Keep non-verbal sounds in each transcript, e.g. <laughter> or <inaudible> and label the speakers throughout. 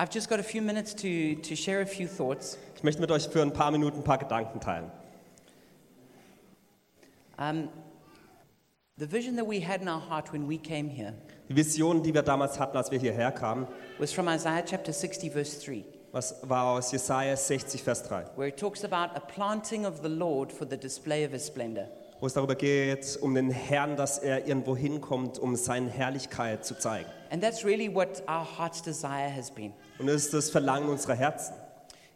Speaker 1: I've just got a few minutes to, to share a few thoughts.
Speaker 2: Ich möchte mit euch für ein paar Minuten ein paar Gedanken teilen.
Speaker 1: Um, the vision that we had in our heart when we came here
Speaker 2: Die Vision, die wir damals hatten, als wir hierher kamen,
Speaker 1: was from Isaiah chapter 60, verse 3,
Speaker 2: was war aus Jesaja 60, Vers 3,
Speaker 1: where it talks about a planting of the Lord for the display of his splendor.
Speaker 2: wo es darüber geht, um den Herrn, dass er irgendwo hinkommt, um seine Herrlichkeit zu zeigen.
Speaker 1: And that's really what our heart's desire has been.
Speaker 2: Und das ist das Verlangen unserer Herzen,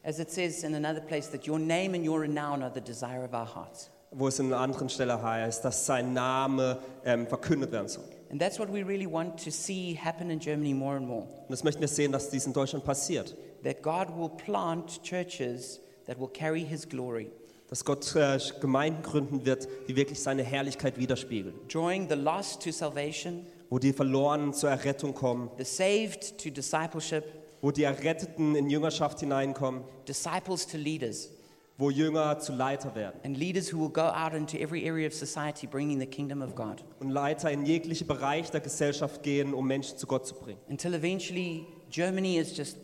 Speaker 1: As it says in another place, that your name and your renown are the desire of our hearts.
Speaker 2: wo es in einer anderen Stelle heißt, dass sein Name ähm, verkündet werden soll.
Speaker 1: And that's what we really want to see happen in Germany more and more.
Speaker 2: Und das möchten wir sehen, dass dies in Deutschland passiert.
Speaker 1: That God will plant churches that will carry his glory,
Speaker 2: Dass Gott äh, Gemeinden gründen wird, die wirklich seine Herrlichkeit widerspiegeln.
Speaker 1: drawing the lost to salvation,
Speaker 2: Wo die Verlorenen zur Errettung kommen,
Speaker 1: the saved to discipleship,
Speaker 2: wo die Erretteten in Jüngerschaft hineinkommen,
Speaker 1: disciples to leaders,
Speaker 2: wo Jünger zu Leiter werden.
Speaker 1: and leaders who will go out into every area of society bringing the kingdom of God.
Speaker 2: Und Leiter in jegliche Bereich der Gesellschaft gehen, um Menschen zu Gott zu bringen.
Speaker 1: Until eventually Germany is just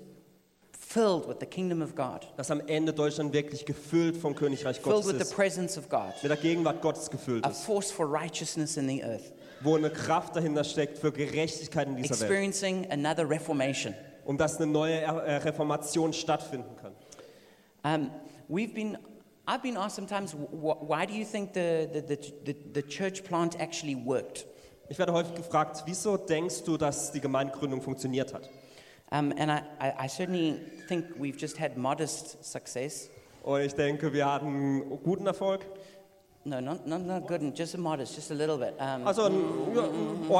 Speaker 1: filled with the kingdom of God,
Speaker 2: Dass am Ende Deutschland wirklich gefüllt vom Königreich
Speaker 1: filled
Speaker 2: Gottes
Speaker 1: with the
Speaker 2: ist.
Speaker 1: presence of God,
Speaker 2: Mit der Gegenwart Gottes gefüllt
Speaker 1: a
Speaker 2: ist.
Speaker 1: force for righteousness in the earth,
Speaker 2: Wo eine Kraft dahinter steckt für Gerechtigkeit in dieser Welt.
Speaker 1: experiencing another reformation.
Speaker 2: Um dass eine neue äh, Reformation stattfinden kann.
Speaker 1: Um, we've been, I've been asked sometimes, wh- why do you think the, the, the, the, the church plant actually worked?
Speaker 2: Ich werde häufig gefragt, wieso denkst du, dass die Gemeindegründung funktioniert hat?
Speaker 1: Um, and I, I, I certainly think we've just had modest success.
Speaker 2: Und ich denke, wir hatten guten Erfolg.
Speaker 1: No, not, not, not good, and just a modest, just a little bit. Um,
Speaker 2: Also einen, ja, einen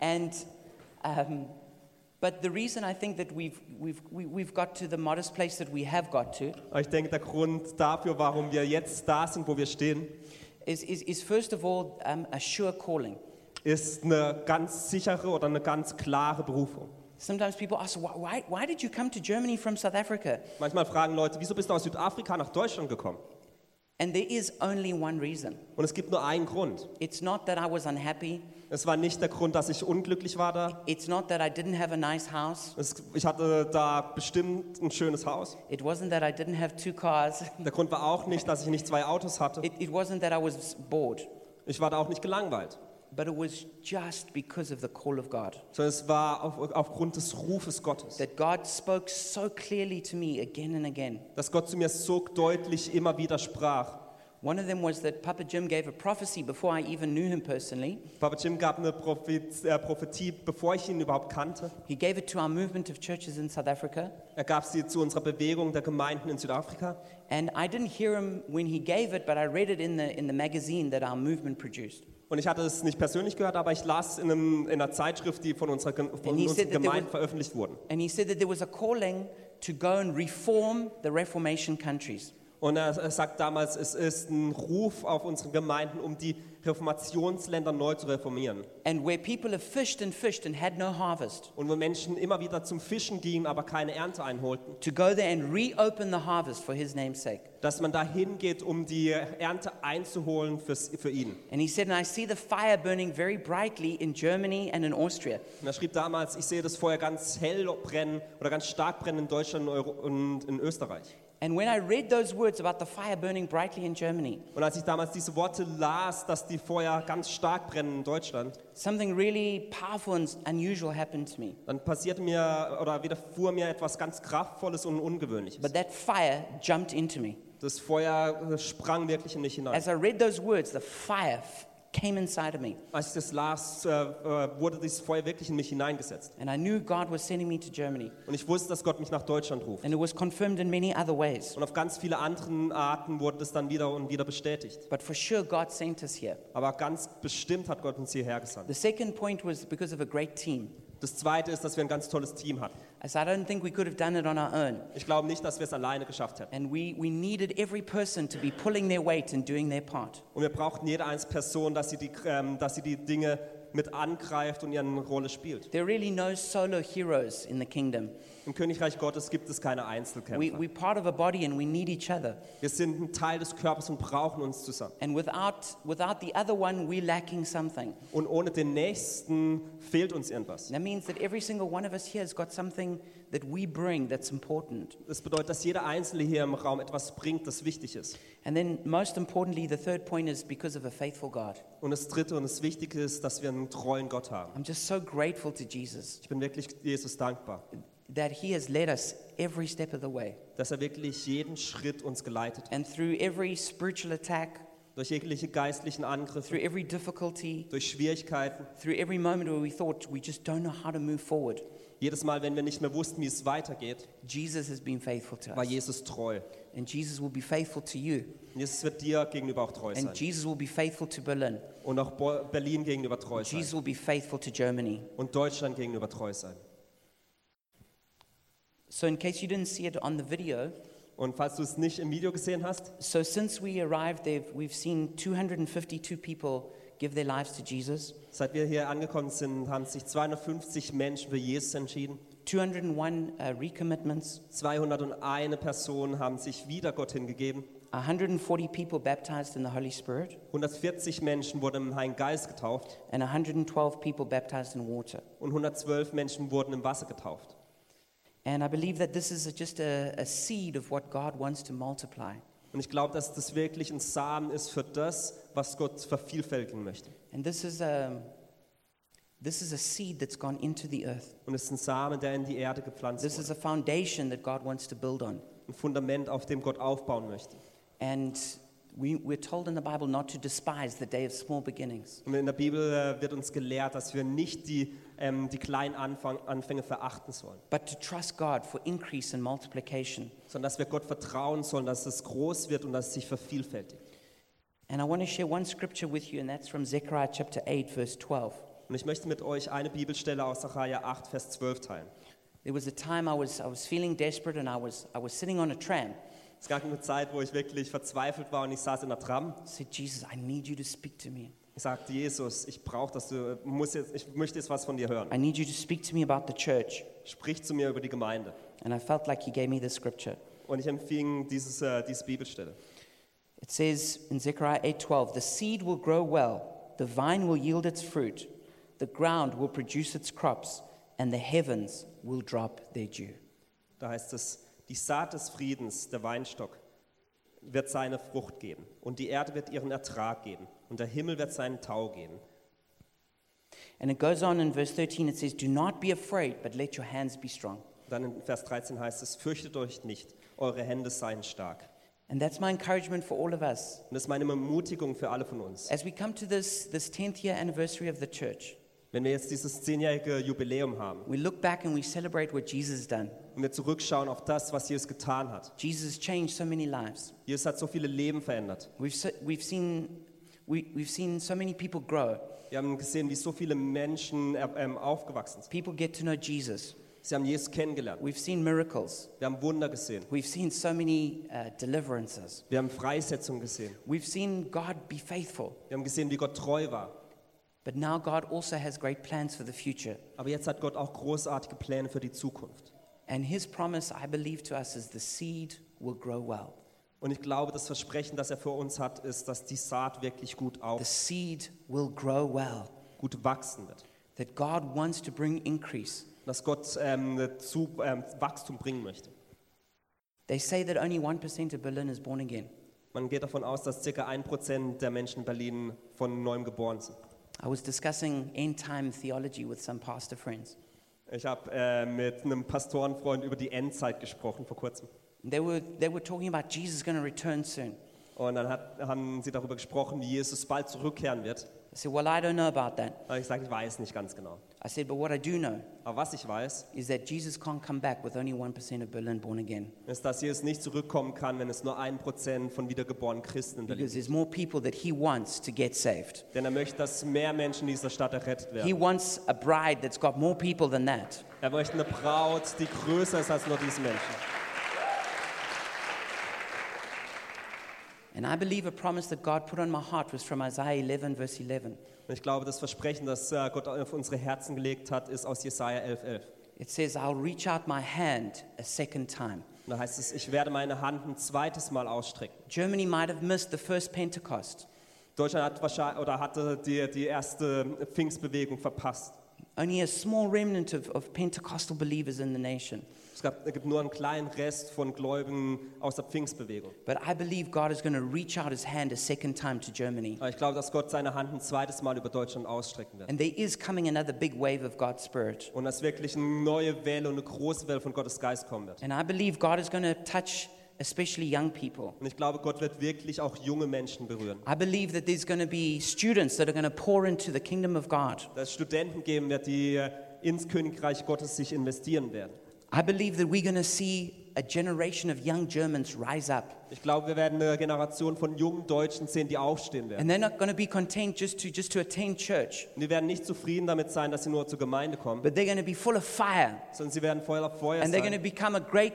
Speaker 1: and, um, but the reason I think that we've, we've, we, we've got to the modest place that we have got to
Speaker 2: ich denke, der Grund dafür, warum wir jetzt da sind, wo wir stehen,
Speaker 1: is, is, is first of all um, a sure calling.
Speaker 2: ist eine ganz sichere oder eine ganz klare Berufung.
Speaker 1: Sometimes people ask, why, why, did you come to Germany from South Africa?
Speaker 2: Manchmal fragen Leute, wieso bist du aus Südafrika nach Deutschland gekommen?
Speaker 1: And there is only one reason.
Speaker 2: Und es gibt nur einen Grund.
Speaker 1: It's not that I was unhappy.
Speaker 2: Es war nicht der Grund, dass ich unglücklich war da.
Speaker 1: It's not that I didn't have a nice house.
Speaker 2: Es, ich hatte da bestimmt ein schönes Haus.
Speaker 1: It wasn't that I didn't have two cars. <laughs>
Speaker 2: Der Grund war auch nicht, dass ich nicht zwei Autos hatte.
Speaker 1: It, it wasn't that I was bored.
Speaker 2: Ich war da auch nicht gelangweilt.
Speaker 1: But it was just because of the call of God.
Speaker 2: Sondern es war auf, aufgrund des Rufes Gottes.
Speaker 1: That God spoke so clearly to me again and again.
Speaker 2: Dass Gott zu mir so deutlich immer wieder sprach.
Speaker 1: One of them was that Papa Jim gave a prophecy before I even knew him personally.
Speaker 2: Papa Jim gab eine äh, Prophetie, bevor ich ihn überhaupt kannte.
Speaker 1: He gave it to our movement of churches in South Africa.
Speaker 2: Er gab sie zu unserer Bewegung der Gemeinden in Südafrika.
Speaker 1: And I didn't hear him when he gave it, but I read it in the, in the magazine that our movement produced.
Speaker 2: Und ich hatte es nicht persönlich gehört, aber ich las in, einem, in einer Zeitschrift, die von unserer, von Gemeinden
Speaker 1: was-
Speaker 2: veröffentlicht wurden.
Speaker 1: And he said that there was a calling to go and reform the Reformation countries.
Speaker 2: Und er, sagt damals, es ist ein Ruf auf unsere Gemeinden, um die Reformationsländer neu zu reformieren.
Speaker 1: And where people have fished and fished and had no harvest,
Speaker 2: Und wo Menschen immer wieder zum Fischen gingen, aber keine Ernte einholten,
Speaker 1: to go there and reopen the harvest for his name's sake.
Speaker 2: dass man da hingeht, um die Ernte einzuholen fürs, für ihn.
Speaker 1: And he said, and I see the fire burning very brightly in Germany and in Austria.
Speaker 2: Und er schrieb damals, ich sehe das Feuer ganz hell brennen oder ganz stark brennen in Deutschland und in Österreich.
Speaker 1: And when I read those words about the fire burning brightly in Germany,
Speaker 2: Und als ich damals diese Worte las, dass die Feuer ganz stark brennen in Deutschland,
Speaker 1: something really powerful and unusual happened to me.
Speaker 2: dann passierte mir oder widerfuhr mir etwas ganz Kraftvolles und Ungewöhnliches.
Speaker 1: But that fire jumped into me.
Speaker 2: Das Feuer äh, sprang wirklich in mich hinein.
Speaker 1: As I read those words, the fire came inside of me.
Speaker 2: Als ich das las, äh, äh, wurde dieses Feuer wirklich in mich hineingesetzt.
Speaker 1: And I knew God was sending me to Germany.
Speaker 2: Und ich wusste, dass Gott mich nach Deutschland ruft.
Speaker 1: And it was confirmed in many other ways.
Speaker 2: Und auf ganz viele anderen Arten wurde das dann wieder und wieder bestätigt.
Speaker 1: But for sure, God sent us here.
Speaker 2: Aber ganz bestimmt hat Gott uns hierher gesandt.
Speaker 1: The second point was because of a great team.
Speaker 2: Das Zweite ist, dass wir ein ganz tolles Team hatten.
Speaker 1: I said, I don't think we could have done it on our own.
Speaker 2: Ich glaube nicht, dass wir es alleine geschafft hätten.
Speaker 1: And we, we needed every person to be pulling their weight and doing their part.
Speaker 2: Und wir brauchten jede einzelne Person, dass sie die, ähm, dass sie die Dinge mit angreift und ihre Rolle spielt.
Speaker 1: There are really no solo heroes in the kingdom.
Speaker 2: Im Königreich Gottes gibt es keine
Speaker 1: We,
Speaker 2: Einzelkämpfer.
Speaker 1: we're part of a body and we need each other.
Speaker 2: Wir sind ein Teil des Körpers und brauchen uns zusammen.
Speaker 1: And without, without the other one, we're lacking something.
Speaker 2: Und ohne den Nächsten fehlt uns irgendwas.
Speaker 1: That means that every single one of us here has got something that we bring that's important.
Speaker 2: Das bedeutet, dass jeder Einzelne hier im Raum etwas bringt, das wichtig ist.
Speaker 1: And then, most importantly, the third point is because of a faithful God.
Speaker 2: Und das Dritte und das Wichtige ist, dass wir einen treuen Gott haben.
Speaker 1: I'm just so grateful to Jesus
Speaker 2: Ich bin wirklich Jesus dankbar,
Speaker 1: that He has led us every step of the way.
Speaker 2: dass er wirklich jeden Schritt uns geleitet hat.
Speaker 1: And through every spiritual attack,
Speaker 2: Durch jegliche geistlichen Angriffe,
Speaker 1: through every difficulty,
Speaker 2: durch Schwierigkeiten,
Speaker 1: through every moment where we thought we just don't know how to move forward,
Speaker 2: jedes Mal, wenn wir nicht mehr wussten, wie es weitergeht,
Speaker 1: Jesus has been faithful to
Speaker 2: war
Speaker 1: us.
Speaker 2: Jesus treu.
Speaker 1: And Jesus will be faithful to you.
Speaker 2: Und Jesus wird dir gegenüber auch treu sein.
Speaker 1: And Jesus will be faithful to Berlin.
Speaker 2: Und auch Berlin gegenüber treu sein.
Speaker 1: Jesus will be faithful to Germany.
Speaker 2: Und Deutschland gegenüber treu sein.
Speaker 1: So, in case you didn't see it on the video,
Speaker 2: Und falls du es nicht im Video gesehen hast,
Speaker 1: so since we arrived there, we've seen 252 people give their lives to Jesus,
Speaker 2: seit wir hier angekommen sind, haben sich 250 Menschen für Jesus entschieden.
Speaker 1: 201 uh, recommitments,
Speaker 2: 201 Personen haben sich wieder Gott hingegeben.
Speaker 1: 140 people baptized in the Holy Spirit,
Speaker 2: 140 Menschen wurden im Heiligen Geist getauft
Speaker 1: and 112 people baptized in water.
Speaker 2: und 112 Menschen wurden im Wasser getauft.
Speaker 1: And I believe that this is just a, a seed of what God wants to multiply.
Speaker 2: Und ich glaube, dass das wirklich ein Samen ist für das, was Gott vervielfältigen möchte.
Speaker 1: And this is a, this is a seed that's gone into the earth.
Speaker 2: Und es ist ein Samen, der in die Erde gepflanzt
Speaker 1: This is
Speaker 2: wurde.
Speaker 1: a foundation that God wants to build on.
Speaker 2: Ein Fundament, auf dem Gott aufbauen möchte.
Speaker 1: And we, we're told in the Bible not to despise the day of small beginnings.
Speaker 2: Und in der Bibel äh, wird uns gelehrt, dass wir nicht die, ähm, die kleinen Anfang, Anfänge verachten sollen,
Speaker 1: but to trust God for increase and multiplication.
Speaker 2: sondern dass wir Gott vertrauen sollen, dass es groß wird und dass es sich vervielfältigt.
Speaker 1: And I want to share one scripture with you, and that's from Zechariah chapter 8, verse 12.
Speaker 2: Und ich möchte mit euch eine Bibelstelle aus Sacharja 8, Vers 12 teilen.
Speaker 1: There was a time I was, I was feeling desperate, and I was, I was sitting on a tram.
Speaker 2: Es gab eine Zeit, wo ich wirklich verzweifelt war und ich saß in der Tram.
Speaker 1: I said, Jesus, I need you to speak to me.
Speaker 2: Ich sagte, Jesus, ich brauche, dass du, muss jetzt, ich möchte jetzt was von dir hören.
Speaker 1: I need you to speak to me about the church.
Speaker 2: Sprich zu mir über die Gemeinde.
Speaker 1: And I felt like he gave me the scripture.
Speaker 2: Und ich empfing dieses, äh, diese Bibelstelle.
Speaker 1: It says in Zechariah 8:12, "The seed will grow well, the vine will yield its fruit, the ground will produce its crops, and the heavens will drop their dew."
Speaker 2: Da heißt es, die Saat des Friedens, der Weinstock, wird seine Frucht geben. Und die Erde wird ihren Ertrag geben. Und der Himmel wird seinen Tau geben.
Speaker 1: And it goes on in verse 13 it says, "Do not be afraid, but let your hands be strong."
Speaker 2: Dann in Vers 13 heißt es, fürchtet euch nicht, eure Hände seien stark.
Speaker 1: And that's my encouragement for all of us.
Speaker 2: Und das ist meine Ermutigung für alle von uns.
Speaker 1: As we come to this this 10th year anniversary of the church,
Speaker 2: Wenn wir jetzt dieses zehnjährige Jubiläum haben
Speaker 1: we look back and we celebrate what Jesus has done.
Speaker 2: und wir zurückschauen auf das, was Jesus getan hat.
Speaker 1: Jesus has changed so many lives.
Speaker 2: Jesus hat so viele Leben verändert.
Speaker 1: We've we've seen we, we've seen so many people grow.
Speaker 2: Wir haben gesehen, wie so viele Menschen äh, ähm, aufgewachsen sind.
Speaker 1: People get to know Jesus.
Speaker 2: Sie haben Jesus kennengelernt.
Speaker 1: We've seen miracles.
Speaker 2: Wir haben Wunder gesehen.
Speaker 1: We've seen so many uh, deliverances.
Speaker 2: Wir haben Freisetzung gesehen.
Speaker 1: We've seen God be faithful.
Speaker 2: Wir haben gesehen, wie Gott treu war.
Speaker 1: But now God also has great plans for the future.
Speaker 2: Aber jetzt hat Gott auch großartige Pläne für die Zukunft.
Speaker 1: And his promise, I believe, to us is the seed will grow well.
Speaker 2: Und ich glaube, das Versprechen, das er für uns hat, ist, dass die Saat wirklich gut
Speaker 1: The
Speaker 2: auf,
Speaker 1: seed will grow well.
Speaker 2: gut wachsen wird.
Speaker 1: That God wants to bring increase.
Speaker 2: Dass Gott ähm, zu, ähm, Wachstum bringen möchte.
Speaker 1: They say that only 1% of Berlin is born again.
Speaker 2: Man geht davon aus, dass ca. 1% der Menschen in Berlin von neuem geboren sind.
Speaker 1: I was discussing end time theology with some pastor friends.
Speaker 2: Ich habe äh, mit einem Pastorenfreund über die Endzeit gesprochen vor kurzem.
Speaker 1: They were, they were talking about Jesus going to return soon.
Speaker 2: Und dann hat, haben sie darüber gesprochen, wie Jesus bald zurückkehren wird.
Speaker 1: I said, Well, I don't know about that.
Speaker 2: Aber ich sage, ich weiß nicht ganz genau.
Speaker 1: I said, But what I do know
Speaker 2: Aber was ich weiß,
Speaker 1: is that Jesus can't come back with only 1% of Berlin born again.
Speaker 2: ist, dass Jesus nicht zurückkommen kann, wenn es nur ein Prozent von wiedergeborenen Christen in Berlin
Speaker 1: Because there's more people that he wants to get saved.
Speaker 2: Denn er möchte, dass mehr Menschen in dieser Stadt errettet
Speaker 1: He
Speaker 2: werden.
Speaker 1: wants a bride that's got more people than that.
Speaker 2: Er möchte eine Braut, die größer ist als nur diese Menschen.
Speaker 1: And I believe a promise that God put on my heart was from Isaiah 11, verse 11.
Speaker 2: Und ich glaube, das Versprechen, das äh, Gott auf unsere Herzen gelegt hat, ist aus Jesaja 11,11. 11.
Speaker 1: It says, I'll reach out my hand a second time.
Speaker 2: Und da heißt es, ich werde meine Hand ein zweites Mal ausstrecken.
Speaker 1: Germany might have missed the first Pentecost.
Speaker 2: Deutschland hat wahrscheinlich oder hatte die, die erste Pfingstbewegung verpasst.
Speaker 1: Only a small remnant of, of Pentecostal believers in the nation.
Speaker 2: Es, gab, es gibt nur einen kleinen Rest von Gläubigen aus der Pfingstbewegung.
Speaker 1: But I believe God is going to reach out his hand a second time to Germany.
Speaker 2: Aber ich glaube, dass Gott seine Hand ein zweites Mal über Deutschland ausstrecken wird.
Speaker 1: And there is coming another big wave of God's Spirit.
Speaker 2: Und dass wirklich eine neue Welle und eine große Welle von Gottes Geist kommen wird.
Speaker 1: And I believe God is going to touch especially young people.
Speaker 2: Und ich glaube, Gott wird wirklich auch junge Menschen berühren.
Speaker 1: I believe that there's going to be students that are going to pour into the kingdom of God.
Speaker 2: Dass Studenten geben wird, die ins Königreich Gottes sich investieren werden.
Speaker 1: I believe that we're going to see a generation of young Germans rise up.
Speaker 2: Ich glaube, wir werden eine Generation von jungen Deutschen sehen, die aufstehen werden.
Speaker 1: And they're not going to be content just to, just to attend church,
Speaker 2: Und die werden nicht zufrieden damit sein, dass sie nur zur Gemeinde kommen,
Speaker 1: but they're going to be full of fire.
Speaker 2: sondern sie werden voller Feuer
Speaker 1: And they're going to
Speaker 2: sein.
Speaker 1: become a great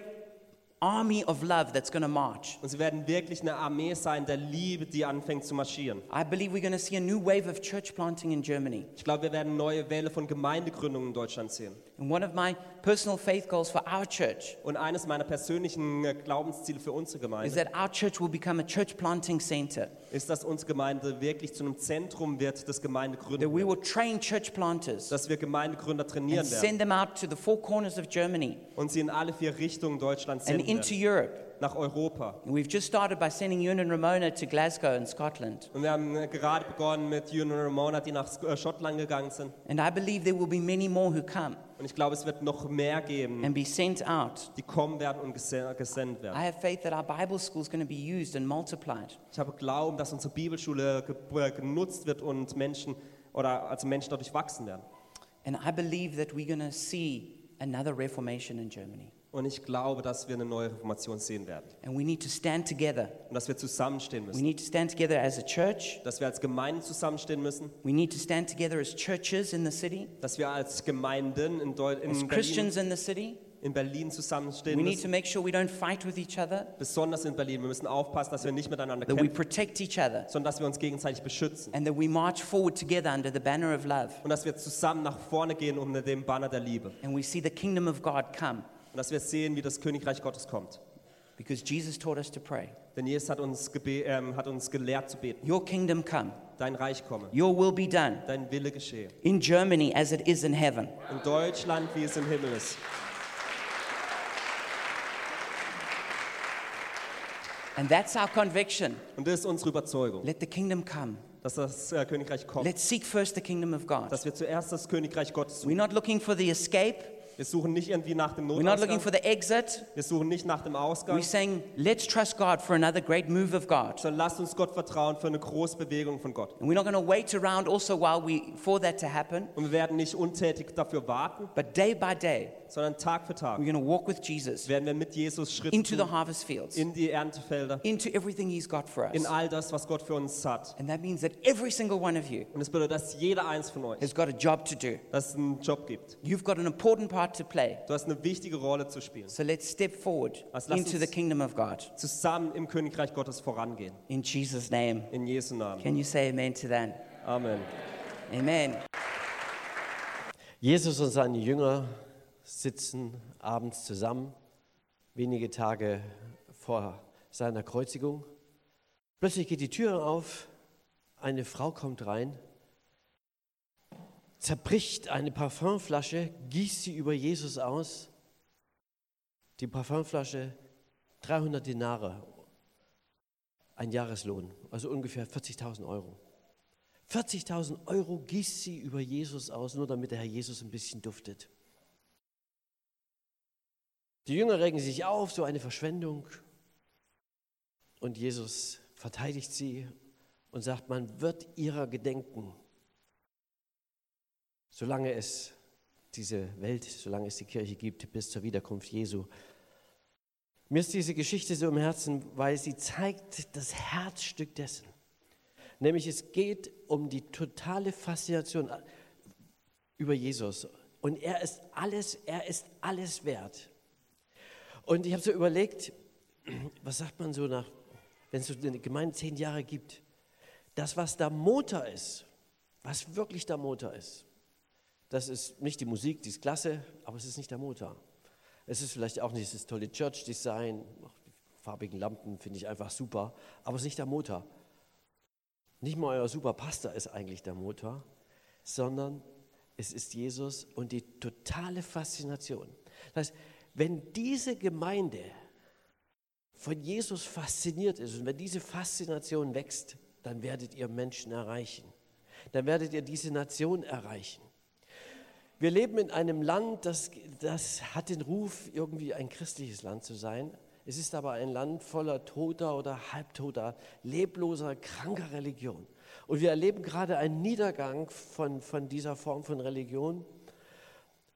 Speaker 1: army of love that's going to march.
Speaker 2: Und sie werden wirklich eine Armee sein der Liebe, die anfängt zu marschieren.
Speaker 1: I believe we're going to see a new wave of church planting in Germany.
Speaker 2: Ich glaube, wir werden neue Welle von Gemeindegründungen in Deutschland sehen.
Speaker 1: And one of my personal faith goals for our church
Speaker 2: Und eines meiner persönlichen äh, Glaubensziele für unsere
Speaker 1: is
Speaker 2: Gemeinde
Speaker 1: that our church will become a church planting center.
Speaker 2: Ist, dass unsere Gemeinde wirklich zu einem Zentrum wird des
Speaker 1: That
Speaker 2: Gemeindegründens.
Speaker 1: we will train church planters
Speaker 2: Dass wir Gemeindegründer
Speaker 1: and
Speaker 2: trainieren werden
Speaker 1: send them out to the four corners of Germany
Speaker 2: und sie in alle vier Richtungen Deutschlands
Speaker 1: and
Speaker 2: senden
Speaker 1: into
Speaker 2: werden.
Speaker 1: Europe.
Speaker 2: Nach Europa.
Speaker 1: And we've just started by sending Ewan and Ramona to Glasgow in Scotland.
Speaker 2: Und wir haben äh, gerade begonnen mit Ewan und Ramona, die nach äh, Schottland gegangen sind.
Speaker 1: And I believe there will be many more who come
Speaker 2: Und ich glaube, es wird noch mehr geben,
Speaker 1: and be sent out.
Speaker 2: die kommen werden und gese- gesendet
Speaker 1: I
Speaker 2: werden.
Speaker 1: have faith that our Bible school is going to be used and multiplied.
Speaker 2: Ich habe Glauben, dass unsere Bibelschule äh, genutzt wird und Menschen oder also Menschen dadurch wachsen werden.
Speaker 1: And I believe that we're going to see another reformation in Germany.
Speaker 2: Und ich glaube, dass wir eine neue Reformation sehen werden
Speaker 1: And we need to stand together.
Speaker 2: und dass wir zusammenstehen
Speaker 1: We
Speaker 2: müssen.
Speaker 1: need to stand together as a church.
Speaker 2: Dass wir als Gemeinde zusammenstehen müssen,
Speaker 1: We need to stand together as churches in the city,
Speaker 2: dass wir als Gemeinden in, Deu in,
Speaker 1: as
Speaker 2: Berlin,
Speaker 1: Christians in the city.
Speaker 2: in Berlin zusammenstehen
Speaker 1: We need to
Speaker 2: müssen.
Speaker 1: make sure we don't fight with each other,
Speaker 2: Besonders in Berlin. Wir müssen aufpassen, dass wir nicht miteinander
Speaker 1: that we
Speaker 2: kämpfen,
Speaker 1: protect each other,
Speaker 2: sondern dass wir uns gegenseitig beschützen.
Speaker 1: and that we march forward together under the banner of love.
Speaker 2: Und dass wir zusammen nach vorne gehen unter dem Banner der Liebe.
Speaker 1: And we see the kingdom of God come
Speaker 2: Und dass wir sehen, wie das Königreich Gottes kommt.
Speaker 1: because Jesus taught us to pray.
Speaker 2: Denn Jesus hat uns, ähm, hat uns gelehrt zu beten.
Speaker 1: Your kingdom come,
Speaker 2: Dein Reich komme,
Speaker 1: your will be done
Speaker 2: dein Wille geschehe.
Speaker 1: in Germany as it is in heaven.
Speaker 2: In Deutschland, wie es im Himmel ist.
Speaker 1: And that's our conviction.
Speaker 2: Und das ist unsere Überzeugung,
Speaker 1: Let the kingdom come.
Speaker 2: dass das äh, Königreich kommt.
Speaker 1: Let's seek first the kingdom of God.
Speaker 2: Dass wir zuerst das Königreich Gottes suchen.
Speaker 1: We're not looking for the escape.
Speaker 2: Wir suchen nicht irgendwie nach dem
Speaker 1: We're not looking
Speaker 2: Notausgang.
Speaker 1: for the exit.
Speaker 2: Wir suchen nicht nach dem Ausgang.
Speaker 1: We're saying, let's trust God for another great move of God.
Speaker 2: Sondern lasst uns Gott vertrauen für eine große Bewegung von Gott.
Speaker 1: And we're not going to wait around also while we for that to happen,
Speaker 2: Und wir werden nicht untätig dafür warten,
Speaker 1: but day by day,
Speaker 2: sondern Tag für Tag
Speaker 1: we're going to walk with Jesus
Speaker 2: werden wir mit Jesus Schritt
Speaker 1: into the harvest fields,
Speaker 2: in die Erntefelder,
Speaker 1: into everything He's got for
Speaker 2: in
Speaker 1: us.
Speaker 2: all das, was Gott für uns hat.
Speaker 1: And that means that every single one of you
Speaker 2: Und es bedeutet, dass jeder eins von euch,
Speaker 1: has got a job to do.
Speaker 2: dass es einen Job gibt.
Speaker 1: You've got an important part to play.
Speaker 2: Du hast eine wichtige Rolle zu spielen.
Speaker 1: So let's step forward
Speaker 2: Also
Speaker 1: into the kingdom of God.
Speaker 2: Zusammen im Königreich Gottes vorangehen.
Speaker 1: In Jesus' name.
Speaker 2: In Jesu Namen.
Speaker 1: Can you say amen to that?
Speaker 2: Amen.
Speaker 1: Amen.
Speaker 3: Jesus und seine Jünger sitzen abends zusammen, wenige Tage vor seiner Kreuzigung. Plötzlich geht die Tür auf, eine Frau kommt rein, zerbricht eine Parfümflasche, gießt sie über Jesus aus. Die Parfümflasche 300 Dinare, ein Jahreslohn, also ungefähr 40.000 Euro. 40.000 Euro gießt sie über Jesus aus, nur damit der Herr Jesus ein bisschen duftet. Die Jünger regen sich auf, so eine Verschwendung. Und Jesus verteidigt sie und sagt, man wird ihrer gedenken, solange es diese Welt, solange es die Kirche gibt, bis zur Wiederkunft Jesu. Mir ist diese Geschichte so im Herzen, weil sie zeigt das Herzstück dessen. Nämlich es geht um die totale Faszination über Jesus. Und er ist alles, er ist alles wert. Und ich habe so überlegt, was sagt man so nach wenn es so eine Gemeinde zehn Jahre gibt, das, was der Motor ist, was wirklich der Motor ist, das ist nicht die Musik, die ist klasse, aber es ist nicht der Motor. Es ist vielleicht auch nicht das tolle Church-Design, farbigen Lampen finde ich einfach super, aber es ist nicht der Motor. Nicht mal euer super Pastor ist eigentlich der Motor, sondern es ist Jesus und die totale Faszination. Das heißt, wenn diese Gemeinde von Jesus fasziniert ist und wenn diese Faszination wächst, dann werdet ihr Menschen erreichen. Dann werdet ihr diese Nation erreichen. Wir leben in einem Land, das, das hat den Ruf, irgendwie ein christliches Land zu sein. Es ist aber ein Land voller toter oder halbtoter, lebloser, kranker Religion. Und wir erleben gerade einen Niedergang von, von dieser Form von Religion.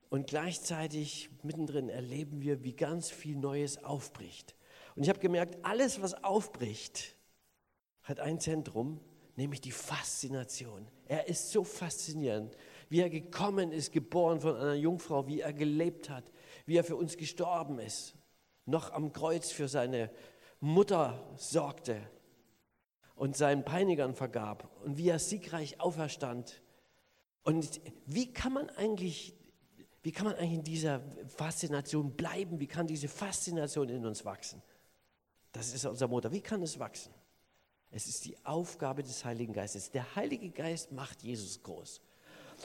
Speaker 3: Und gleichzeitig mittendrin erleben wir, wie ganz viel Neues aufbricht. Und ich habe gemerkt, alles, was aufbricht, hat ein Zentrum, nämlich die Faszination. Er ist so faszinierend, wie er gekommen ist, geboren von einer Jungfrau, wie er gelebt hat, wie er für uns gestorben ist, noch am Kreuz für seine Mutter sorgte und seinen Peinigern vergab und wie er siegreich auferstand. Und wie kann man eigentlich, wie kann man eigentlich in dieser Faszination bleiben? Wie kann diese Faszination in uns wachsen? Das ist unser Motor. Wie kann es wachsen? Es ist die Aufgabe des Heiligen Geistes. Der Heilige Geist macht Jesus groß.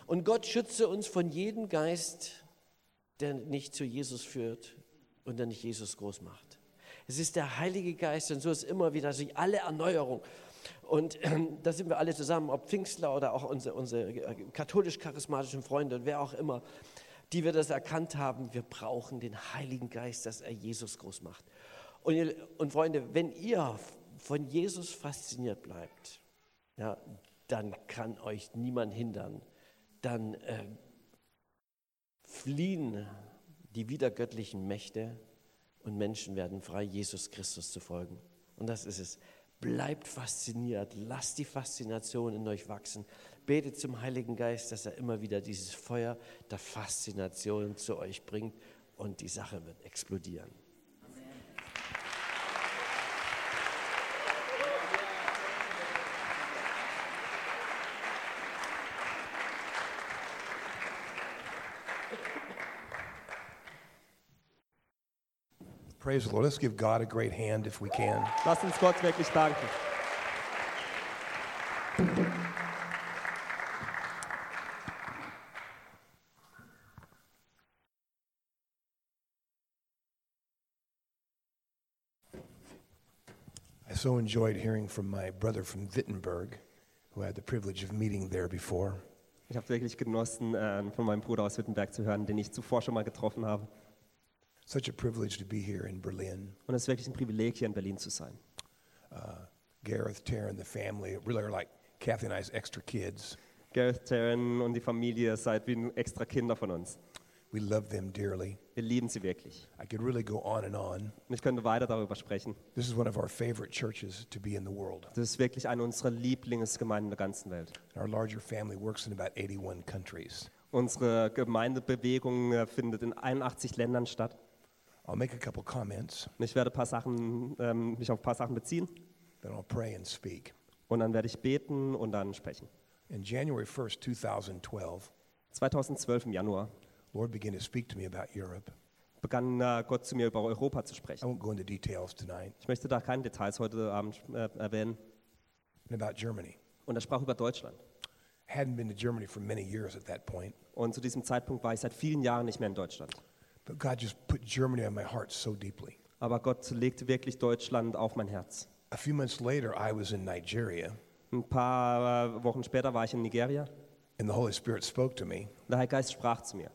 Speaker 3: Und Gott schütze uns von jedem Geist, der nicht zu Jesus führt und der nicht Jesus groß macht. Es ist der Heilige Geist und so ist immer wieder durch alle Erneuerung. Und äh, <clears throat> da sind wir alle zusammen, ob Pfingstler oder auch unsere, unsere äh, katholisch-charismatischen Freunde und wer auch immer, die wir das erkannt haben, wir brauchen den Heiligen Geist, dass er Jesus groß macht. Und, ihr, und Freunde, wenn ihr von Jesus fasziniert bleibt, ja, dann kann euch niemand hindern. Dann äh, fliehen die wiedergöttlichen Mächte und Menschen werden frei, Jesus Christus zu folgen. Und das ist es. Bleibt fasziniert, lasst die Faszination in euch wachsen. Betet zum Heiligen Geist, dass er immer wieder dieses Feuer der Faszination zu euch bringt und die Sache wird explodieren.
Speaker 4: Praise the Lord. Let's give God a great hand if we can.
Speaker 2: Lasst uns Gott wirklich danken.
Speaker 4: So enjoyed hearing from my brother from Wittenberg, who I had the privilege of meeting there before.
Speaker 2: Ich habe wirklich genossen, äh, von meinem Bruder aus Wittenberg zu hören, den ich zuvor schon mal getroffen habe.
Speaker 4: Such a privilege to be here in Berlin.
Speaker 2: Und es ist wirklich ein Privileg, hier in Berlin zu sein.
Speaker 4: Gareth, Tara, and the family really are like Kathy and I's extra kids.
Speaker 2: Gareth, Taryn und die Familie seid wie extra Kinder von uns.
Speaker 4: We love them dearly.
Speaker 2: Wir lieben sie wirklich.
Speaker 4: I could really go on and on.
Speaker 2: Ich könnte weiter darüber sprechen.
Speaker 4: This is one of our favorite churches to be in the world.
Speaker 2: Das ist wirklich eine unserer Lieblingsgemeinden der ganzen Welt.
Speaker 4: Our larger family works in about 81 countries.
Speaker 2: Unsere Gemeindebewegung äh, findet in 81 Ländern statt.
Speaker 4: I'll make a couple comments,
Speaker 2: ich werde paar Sachen, ähm, mich auf ein paar Sachen beziehen.
Speaker 4: then I'll pray and speak.
Speaker 2: Und dann werde ich beten und dann sprechen.
Speaker 4: In January 1st, 2012,
Speaker 2: 2012 im Januar
Speaker 4: Lord began to speak to me about Europe.
Speaker 2: begann äh, Gott zu mir über Europa zu
Speaker 4: I
Speaker 2: sprechen.
Speaker 4: won't go into details tonight,
Speaker 2: Ich möchte da keine Details heute Abend äh, erwähnen.
Speaker 4: and about Germany.
Speaker 2: Und er sprach über Deutschland.
Speaker 4: Hadn't been to Germany for many years at that point,
Speaker 2: Und zu diesem Zeitpunkt war ich seit vielen Jahren nicht mehr in Deutschland.
Speaker 4: but God just put Germany on my heart so deeply.
Speaker 2: Aber Gott legte wirklich Deutschland auf mein Herz.
Speaker 4: A few months later, I was in Nigeria,
Speaker 2: Ein paar äh, Wochen später war ich in Nigeria.
Speaker 4: and the Holy Spirit spoke to me.
Speaker 2: Der Heilige Geist sprach zu mir.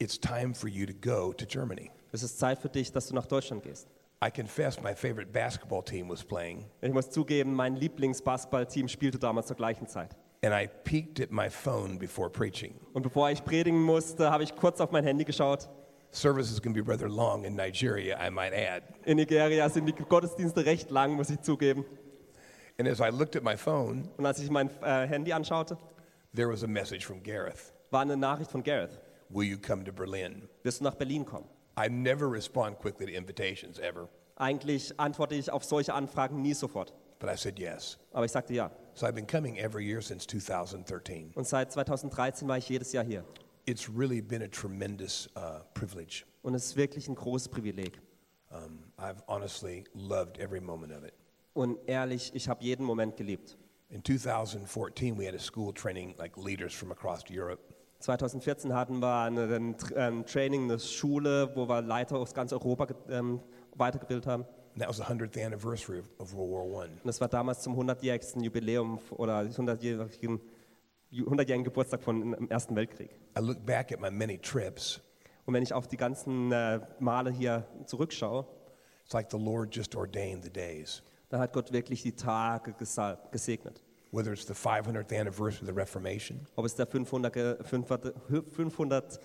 Speaker 4: It's time for you to go to Germany.
Speaker 2: Es ist Zeit für dich, dass du nach Deutschland gehst.
Speaker 4: I confess my favorite basketball team was playing,
Speaker 2: Ich muss zugeben, mein Lieblingsbasketballteam spielte damals zur gleichen Zeit.
Speaker 4: and I peeked at my phone before preaching.
Speaker 2: Und bevor ich predigen musste, habe ich kurz auf mein Handy geschaut.
Speaker 4: Service is going to be rather long in Nigeria, I might add.
Speaker 2: In Nigeria sind die Gottesdienste recht lang, muss ich zugeben.
Speaker 4: And as I looked at my phone,
Speaker 2: Und als ich mein äh, Handy anschaute,
Speaker 4: there was a message from Gareth
Speaker 2: war eine Nachricht von Gareth.
Speaker 4: Will you come to Berlin?
Speaker 2: Wirst du nach Berlin kommen?
Speaker 4: I never respond quickly to invitations ever.
Speaker 2: Eigentlich antworte ich auf solche Anfragen nie sofort.
Speaker 4: But I said yes.
Speaker 2: Aber ich sagte ja.
Speaker 4: So I've been coming every year since 2013.
Speaker 2: Und seit 2013 war ich jedes Jahr hier.
Speaker 4: It's really been a tremendous uh, privilege.
Speaker 2: Und es ist wirklich ein großes Privileg.
Speaker 4: Um, I've honestly loved every moment of it.
Speaker 2: Und ehrlich, ich habe jeden Moment geliebt.
Speaker 4: In 2014, we had a school training like leaders from across Europe.
Speaker 2: 2014 hatten wir ein, ein Training, eine Schule, wo wir Leiter aus ganz Europa ähm, weitergebildet haben.
Speaker 4: And that was the 100th anniversary of, of World War I.
Speaker 2: Und das war damals zum 100-jährigen Jubiläum oder 100-jährigen 100-jährigen Geburtstag von im Ersten Weltkrieg.
Speaker 4: I look back at my many trips.
Speaker 2: Und wenn ich auf die ganzen äh, Male hier zurückschaue,
Speaker 4: It's like the Lord just ordained the days.
Speaker 2: dann hat Gott wirklich die Tage gesegnet.
Speaker 4: Whether it's the 500th anniversary of the Reformation,
Speaker 2: Ob es der 500. ge- 500. 500.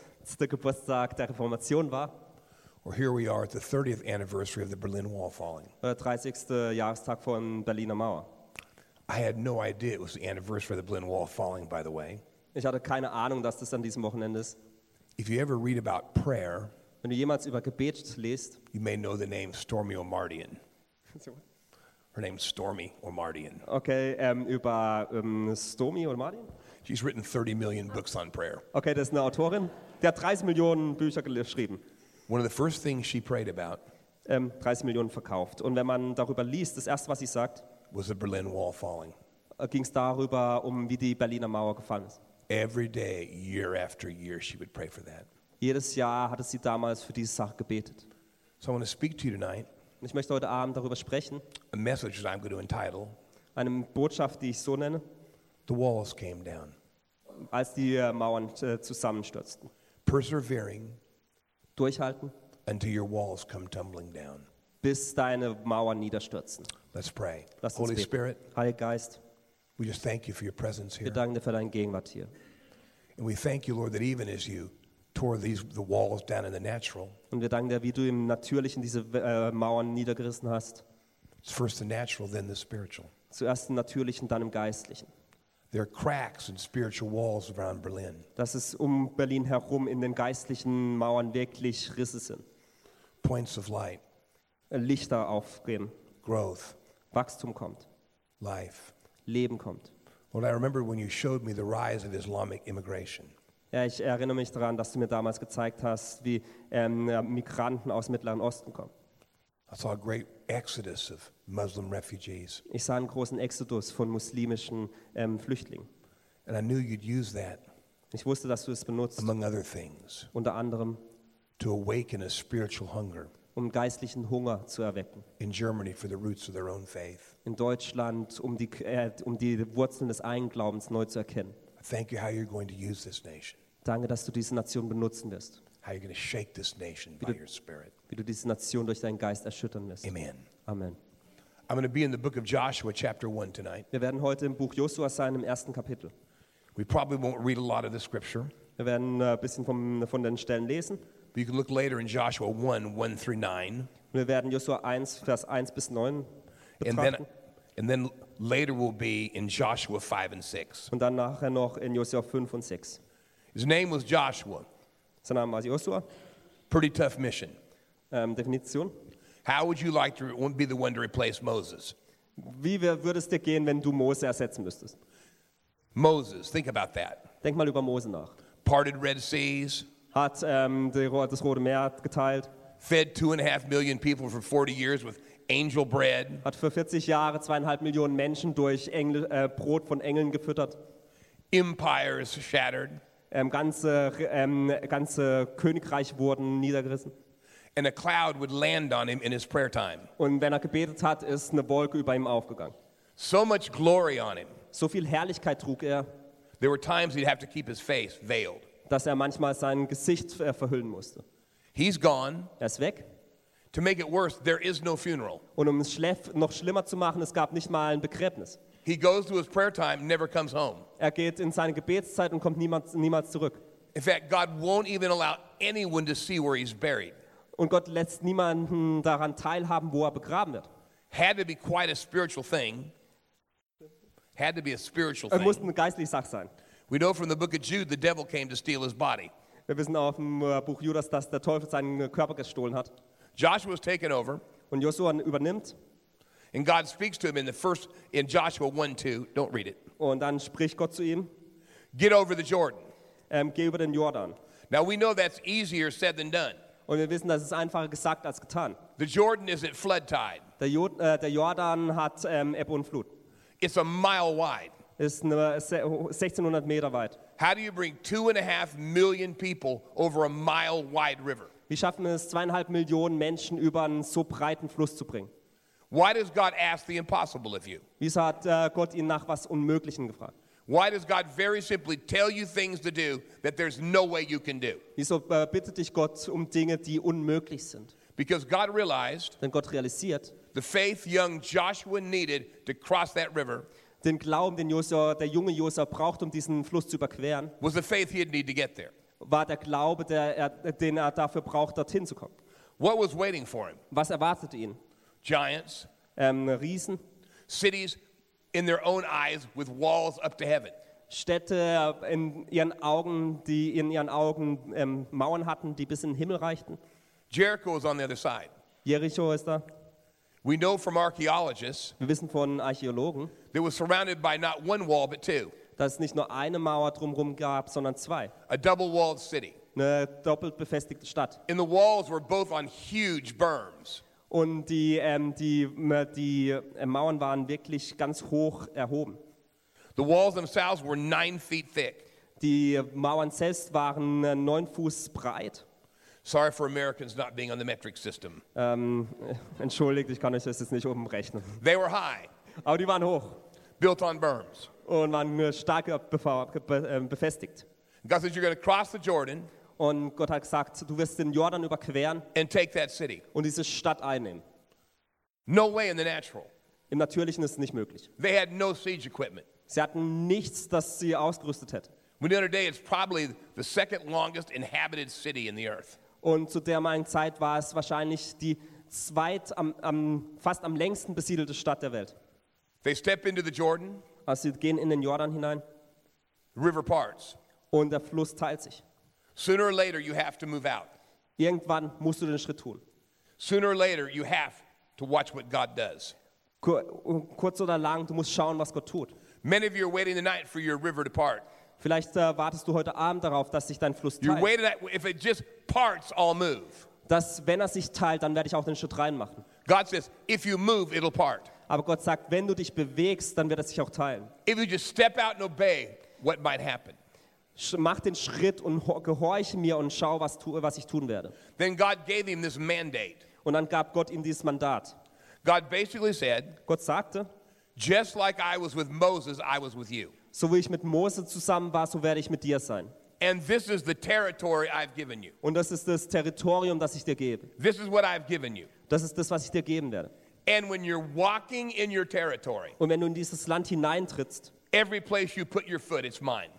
Speaker 2: Geburtstag der Reformation war
Speaker 4: or here we are at the 30th anniversary of the Berlin Wall falling.
Speaker 2: oder 30. Jahrestag von Berliner Mauer.
Speaker 4: I had no idea it was the anniversary of the Berlin Wall falling, by the way.
Speaker 2: Ich hatte keine Ahnung, dass das an diesem Wochenende ist.
Speaker 4: If you ever read about prayer,
Speaker 2: Wenn du jemals über Gebet liest,
Speaker 4: you may know the name Stormy O'Mardian. <laughs> Her name's Stormy O'Mardian.
Speaker 2: okay, ähm, über ähm, Stomi oder Martin?
Speaker 4: She's written 30 million books on prayer.
Speaker 2: Okay, das ist eine Autorin. Die hat 30 Millionen Bücher geschrieben,
Speaker 4: One of the first things she prayed about
Speaker 2: ähm, 30 Millionen verkauft. Und wenn man darüber liest, das erste, was sie sagt,
Speaker 4: was the Berlin Wall falling.
Speaker 2: ging es darüber, um wie die Berliner Mauer gefallen ist.
Speaker 4: Every day, year after year, she would pray for that.
Speaker 2: Jedes Jahr hatte sie damals für diese Sache gebetet.
Speaker 4: So I want to speak to you tonight
Speaker 2: Und ich möchte heute Abend darüber sprechen,
Speaker 4: a message that I'm going to entitle
Speaker 2: eine Botschaft, die ich so nenne,
Speaker 4: The Walls Came Down.
Speaker 2: als die äh, Mauern äh, zusammenstürzten.
Speaker 4: Persevering
Speaker 2: Durchhalten,
Speaker 4: until your walls come tumbling down.
Speaker 2: bis deine Mauern niederstürzen.
Speaker 4: Let's pray.
Speaker 2: Lass uns
Speaker 4: Holy
Speaker 2: beten.
Speaker 4: Spirit,
Speaker 2: Heiliger Geist,
Speaker 4: we just thank you for your presence
Speaker 2: wir
Speaker 4: here.
Speaker 2: danken dir für deine Gegenwart hier.
Speaker 4: And we thank you, Lord, that even as you tore these, the walls down in the natural,
Speaker 2: Und wir danken dir, wie du im Natürlichen diese äh, Mauern niedergerissen hast.
Speaker 4: it's first the natural, then the spiritual.
Speaker 2: Zuerst im Natürlichen, dann im Geistlichen.
Speaker 4: There are cracks in spiritual walls around Berlin.
Speaker 2: Dass es um Berlin herum in den geistlichen Mauern wirklich Risse sind.
Speaker 4: Points of light,
Speaker 2: Äh, Lichter aufgehen,
Speaker 4: growth,
Speaker 2: Wachstum kommt,
Speaker 4: life.
Speaker 2: Leben kommt.
Speaker 4: Lord, I remember when you showed me the rise of Islamic immigration.
Speaker 2: Ja, ich erinnere mich daran, dass du mir damals gezeigt hast, wie ähm, Migranten aus dem Mittleren Osten kommen.
Speaker 4: I saw a great exodus of Muslim refugees,
Speaker 2: Ich sah einen großen Exodus von muslimischen ähm, Flüchtlingen.
Speaker 4: and I knew you'd use that,
Speaker 2: Ich wusste, dass du es benutzt,
Speaker 4: among other things,
Speaker 2: unter anderem,
Speaker 4: to awaken a spiritual hunger
Speaker 2: um geistlichen Hunger zu erwecken.
Speaker 4: in Germany for the roots of their own faith.
Speaker 2: In Deutschland, um die, äh, um die Wurzeln des Eigenglaubens neu zu erkennen.
Speaker 4: I thank you how you're going to use this nation,
Speaker 2: Danke, dass du diese Nation benutzen wirst,
Speaker 4: how you're going to shake this nation by your spirit.
Speaker 2: wie du diese Nation durch deinen Geist erschüttern wirst.
Speaker 4: Amen.
Speaker 2: Amen.
Speaker 4: I'm going to be in the book of Joshua, chapter 1 tonight.
Speaker 2: Wir werden heute im Buch Josua sein, im ersten Kapitel.
Speaker 4: We probably won't read a lot of the scripture,
Speaker 2: Wir werden äh, ein bisschen vom, von den Stellen lesen.
Speaker 4: but you can look later in Joshua 1 1 through 9.
Speaker 2: Wir werden Josua 1, Vers 1 bis 9
Speaker 4: And then,
Speaker 2: betrachten.
Speaker 4: and then later we'll be in Joshua 5 and 6.
Speaker 2: Und dann nachher noch in Josua 5 und 6.
Speaker 4: His name was Joshua.
Speaker 2: Sein Name war Josua.
Speaker 4: Pretty tough mission.
Speaker 2: Ähm, Definition.
Speaker 4: How would you like to be the one to replace Moses?
Speaker 2: Wie würde es dir gehen, wenn du Mose ersetzen müsstest?
Speaker 4: Moses, think about that.
Speaker 2: Denk mal über Mose nach.
Speaker 4: Parted Red Seas,
Speaker 2: Hat ähm, die, das Rote Meer geteilt,
Speaker 4: fed two and a half million people for 40 years with angel bread,
Speaker 2: hat für 40 Jahre zweieinhalb Millionen Menschen durch Engel, äh, Brot von Engeln gefüttert,
Speaker 4: empires shattered,
Speaker 2: ähm, ganze, ähm, ganze Königreich wurden niedergerissen.
Speaker 4: and a cloud would land on him in his prayer time.
Speaker 2: Und wenn er gebetet hat, ist eine Wolke über ihm aufgegangen.
Speaker 4: So much glory on him.
Speaker 2: So viel Herrlichkeit trug er,
Speaker 4: There were times he'd have to keep his face veiled.
Speaker 2: dass er manchmal sein Gesicht äh, verhüllen musste.
Speaker 4: He's gone.
Speaker 2: Er ist weg.
Speaker 4: To make it worse, there is no funeral.
Speaker 2: Und um es noch schlimmer zu machen, es gab nicht mal ein Begräbnis.
Speaker 4: He goes to his prayer time, never comes home.
Speaker 2: Er geht in seine Gebetszeit und kommt niemals, niemals zurück.
Speaker 4: In fact, God won't even allow anyone to see where he's buried.
Speaker 2: Und Gott lässt niemanden daran teilhaben, wo er begraben wird.
Speaker 4: Had to be quite a spiritual thing. Had to be a spiritual
Speaker 2: Es muss
Speaker 4: thing.
Speaker 2: eine geistliche Sache sein.
Speaker 4: We know from the book of Jude the devil came to steal his body.
Speaker 2: Wir wissen auch im äh, Buch Judas, dass der Teufel seinen Körper gestohlen hat.
Speaker 4: Joshua was taken over.
Speaker 2: Und Josua übernimmt
Speaker 4: And God speaks to him in the first, in Joshua 1 2. Don't read it.
Speaker 2: und dann spricht Gott zu ihm,
Speaker 4: Get over the Jordan.
Speaker 2: ähm, geh über den Jordan.
Speaker 4: Now we know that's easier said than done.
Speaker 2: Und wir wissen, das ist einfacher gesagt als getan.
Speaker 4: The Jordan is at flood tide,
Speaker 2: Der, äh, der Jordan hat ähm, Ebbe und Flut.
Speaker 4: it's a mile wide.
Speaker 2: Ist eine, se- 1600 Meter weit.
Speaker 4: How do you bring two and a half million people over a mile wide river?
Speaker 2: Wie schaffen es, zweieinhalb Millionen Menschen über einen so breiten Fluss zu bringen?
Speaker 4: Why does God ask the impossible of you?
Speaker 2: Wieso hat äh, Gott ihn nach was Unmöglichen gefragt?
Speaker 4: Why does God very simply tell you things to do that there's no way you can do?
Speaker 2: Wieso äh, bittet dich Gott um Dinge, die unmöglich sind?
Speaker 4: Because God realized
Speaker 2: Denn Gott realisiert,
Speaker 4: the faith young Joshua needed to cross that river
Speaker 2: den Glauben, den Josua, der junge Josua braucht, um diesen Fluss zu überqueren,
Speaker 4: was the faith he'd need to get there.
Speaker 2: war der Glaube, der er, den er dafür braucht, dorthin zu kommen.
Speaker 4: What was waiting for him?
Speaker 2: Was erwartete ihn?
Speaker 4: Giants,
Speaker 2: Ähm, Riesen,
Speaker 4: cities in their own eyes with walls up to heaven.
Speaker 2: Städte äh, in ihren Augen, die in ihren Augen ähm, Mauern hatten, die bis in den Himmel reichten.
Speaker 4: Jericho is on the other side.
Speaker 2: Jericho ist da.
Speaker 4: We know from archaeologists
Speaker 2: Wir wissen von Archäologen,
Speaker 4: that it was surrounded by not one wall but two,
Speaker 2: dass es nicht nur eine Mauer drumherum gab, sondern zwei.
Speaker 4: a double walled city.
Speaker 2: Eine doppelt befestigte Stadt.
Speaker 4: And the walls were both on huge berms.
Speaker 2: Und die, ähm, die, die äh, Mauern waren wirklich ganz hoch erhoben.
Speaker 4: The walls themselves were nine feet thick.
Speaker 2: Die Mauern selbst waren äh, neun Fuß breit.
Speaker 4: Sorry for Americans not being on the metric system.
Speaker 2: Ähm, äh, <laughs> entschuldigt, ich kann euch das jetzt nicht umrechnen.
Speaker 4: They were high,
Speaker 2: Aber die waren hoch
Speaker 4: built on berms.
Speaker 2: und waren äh, stark befestigt.
Speaker 4: God says, You're going to cross the Jordan
Speaker 2: Und Gott hat gesagt, du wirst den Jordan überqueren
Speaker 4: and take that city.
Speaker 2: und diese Stadt einnehmen.
Speaker 4: No way in the natural.
Speaker 2: Im Natürlichen ist es nicht möglich.
Speaker 4: They had no siege equipment.
Speaker 2: Sie hatten nichts, das sie ausgerüstet hätte.
Speaker 4: We know today it's probably the second longest inhabited city in the earth.
Speaker 2: Und zu der damaligen Zeit war es wahrscheinlich die zweit am, am, fast am längsten besiedelte Stadt der Welt.
Speaker 4: They step into the Jordan,
Speaker 2: Also sie gehen in den Jordan hinein
Speaker 4: the river parts.
Speaker 2: und der Fluss teilt sich.
Speaker 4: Sooner or later, you have to move out.
Speaker 2: Irgendwann musst du den Schritt tun.
Speaker 4: Sooner or later, you have to watch what God does.
Speaker 2: Kur kurz oder lang, du musst schauen, was Gott tut.
Speaker 4: Many of you are waiting tonight for your river to part.
Speaker 2: Vielleicht äh, wartest du heute Abend darauf, dass sich dein Fluss
Speaker 4: You're
Speaker 2: teilt.
Speaker 4: waiting that if it just parts, I'll move.
Speaker 2: Dass, wenn er sich teilt, dann werde ich auch den Schritt reinmachen.
Speaker 4: God says, if you move, it'll part.
Speaker 2: Aber Gott sagt, wenn du dich bewegst, dann wird er sich auch teilen.
Speaker 4: If you just step out and obey, what might happen?
Speaker 2: Mach den Schritt und ho- gehorche mir und schau, was, tu was ich tun werde.
Speaker 4: Then God gave him this mandate.
Speaker 2: Und dann gab Gott ihm dieses Mandat.
Speaker 4: God basically said,
Speaker 2: Gott sagte,
Speaker 4: just like I was with Moses, I was with you.
Speaker 2: so wie ich mit Mose zusammen war, so werde ich mit dir sein.
Speaker 4: And this is the territory I've given you.
Speaker 2: Und das ist das Territorium, das ich dir gebe.
Speaker 4: This is what I've given you.
Speaker 2: Das ist das, was ich dir geben werde.
Speaker 4: And when you're walking in your territory,
Speaker 2: Und wenn du in dieses Land hineintrittst,
Speaker 4: every place you put your foot, it's mine.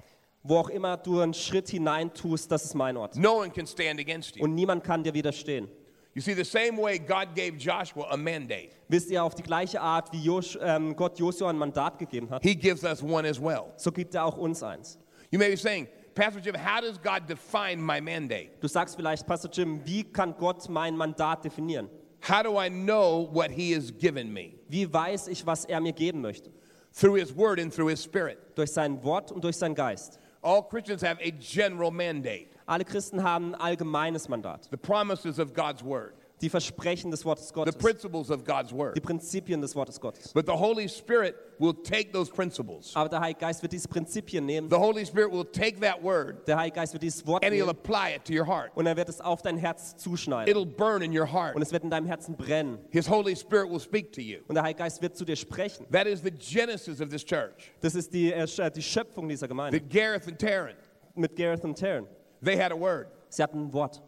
Speaker 2: Wo auch immer du einen Schritt hineintust, das ist mein Ort.
Speaker 4: No one can stand against you.
Speaker 2: Und niemand kann dir widerstehen.
Speaker 4: You see, the same way God gave Joshua a mandate,
Speaker 2: Wisst ihr, auf die gleiche Art, wie Jos ähm, Gott Josua ein Mandat gegeben hat,
Speaker 4: He gives us one as well.
Speaker 2: so gibt er auch uns eins.
Speaker 4: You may be saying, Pastor Jim, how does God define my mandate?
Speaker 2: Du sagst vielleicht, Pastor Jim, wie kann Gott mein Mandat definieren?
Speaker 4: How do I know what He has given me?
Speaker 2: Wie weiß ich, was er mir geben möchte?
Speaker 4: Through His Word and through His Spirit.
Speaker 2: Durch sein Wort und durch seinen Geist.
Speaker 4: All Christians have a general mandate,
Speaker 2: Alle Christen haben ein allgemeines Mandat.
Speaker 4: the promises of God's Word,
Speaker 2: Die Versprechen des Wortes
Speaker 4: the principles of God's
Speaker 2: Die
Speaker 4: Word.
Speaker 2: Prinzipien des Wortes Gottes.
Speaker 4: But the Holy Spirit will take those principles.
Speaker 2: Aber der Heilige Geist wird diese Prinzipien nehmen.
Speaker 4: The Holy Spirit will take that Word
Speaker 2: Der Heilige Geist wird dieses Wort
Speaker 4: and He'll
Speaker 2: nehmen
Speaker 4: apply it to your heart.
Speaker 2: und er wird es auf dein Herz zuschneiden.
Speaker 4: It'll burn in your heart.
Speaker 2: Und es wird in deinem Herzen brennen.
Speaker 4: His Holy Spirit will speak to you.
Speaker 2: Und der Heilige Geist wird zu dir sprechen.
Speaker 4: That is the genesis of this church.
Speaker 2: Das ist die, äh, die Schöpfung dieser Gemeinde.
Speaker 4: That Gareth and Taryn,
Speaker 2: Mit Gareth und Taryn.
Speaker 4: they had a word.
Speaker 2: Sie hatten ein Wort.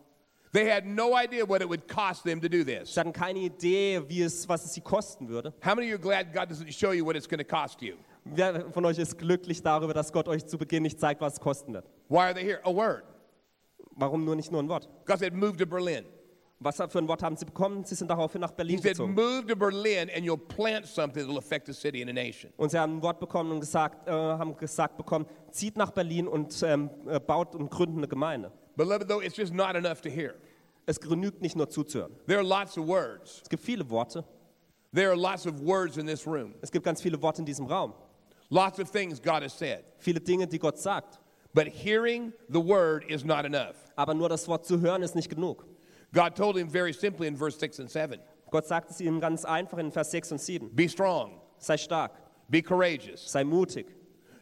Speaker 4: They had no idea what it would cost them to do this.
Speaker 2: Sie hatten keine Idee, wie es, was es sie kosten würde.
Speaker 4: How many of you are glad God doesn't show you what it's going to cost you?
Speaker 2: Wer von euch ist glücklich darüber, dass Gott euch zu Beginn nicht zeigt, was es kosten wird?
Speaker 4: Why are they here? A word.
Speaker 2: Warum nur nicht nur ein Wort?
Speaker 4: God said, move to Berlin.
Speaker 2: Was für ein Wort haben sie bekommen? Sie sind daraufhin nach
Speaker 4: He
Speaker 2: Berlin
Speaker 4: said,
Speaker 2: gezogen.
Speaker 4: move to Berlin and you'll plant something that will affect the city and the nation.
Speaker 2: Und sie haben ein Wort bekommen und gesagt, äh, haben gesagt bekommen, zieht nach Berlin und ähm, äh, baut und gründet eine Gemeinde.
Speaker 4: Beloved, though, it's just not enough to hear.
Speaker 2: Es genügt nicht nur zuzuhören.
Speaker 4: There are lots of words.
Speaker 2: Es gibt viele Worte.
Speaker 4: There are lots of words in this room.
Speaker 2: Es gibt ganz viele Worte in diesem Raum.
Speaker 4: Lots of things God has said.
Speaker 2: Viele Dinge, die Gott sagt.
Speaker 4: But hearing the word is not enough.
Speaker 2: Aber nur das Wort zu hören ist nicht genug.
Speaker 4: God told him very simply in verse 6 and 7
Speaker 2: Gott sagt es ihm ganz einfach in Vers 6 und 7.
Speaker 4: Be strong,
Speaker 2: Sei stark,
Speaker 4: be courageous,
Speaker 2: sei mutig,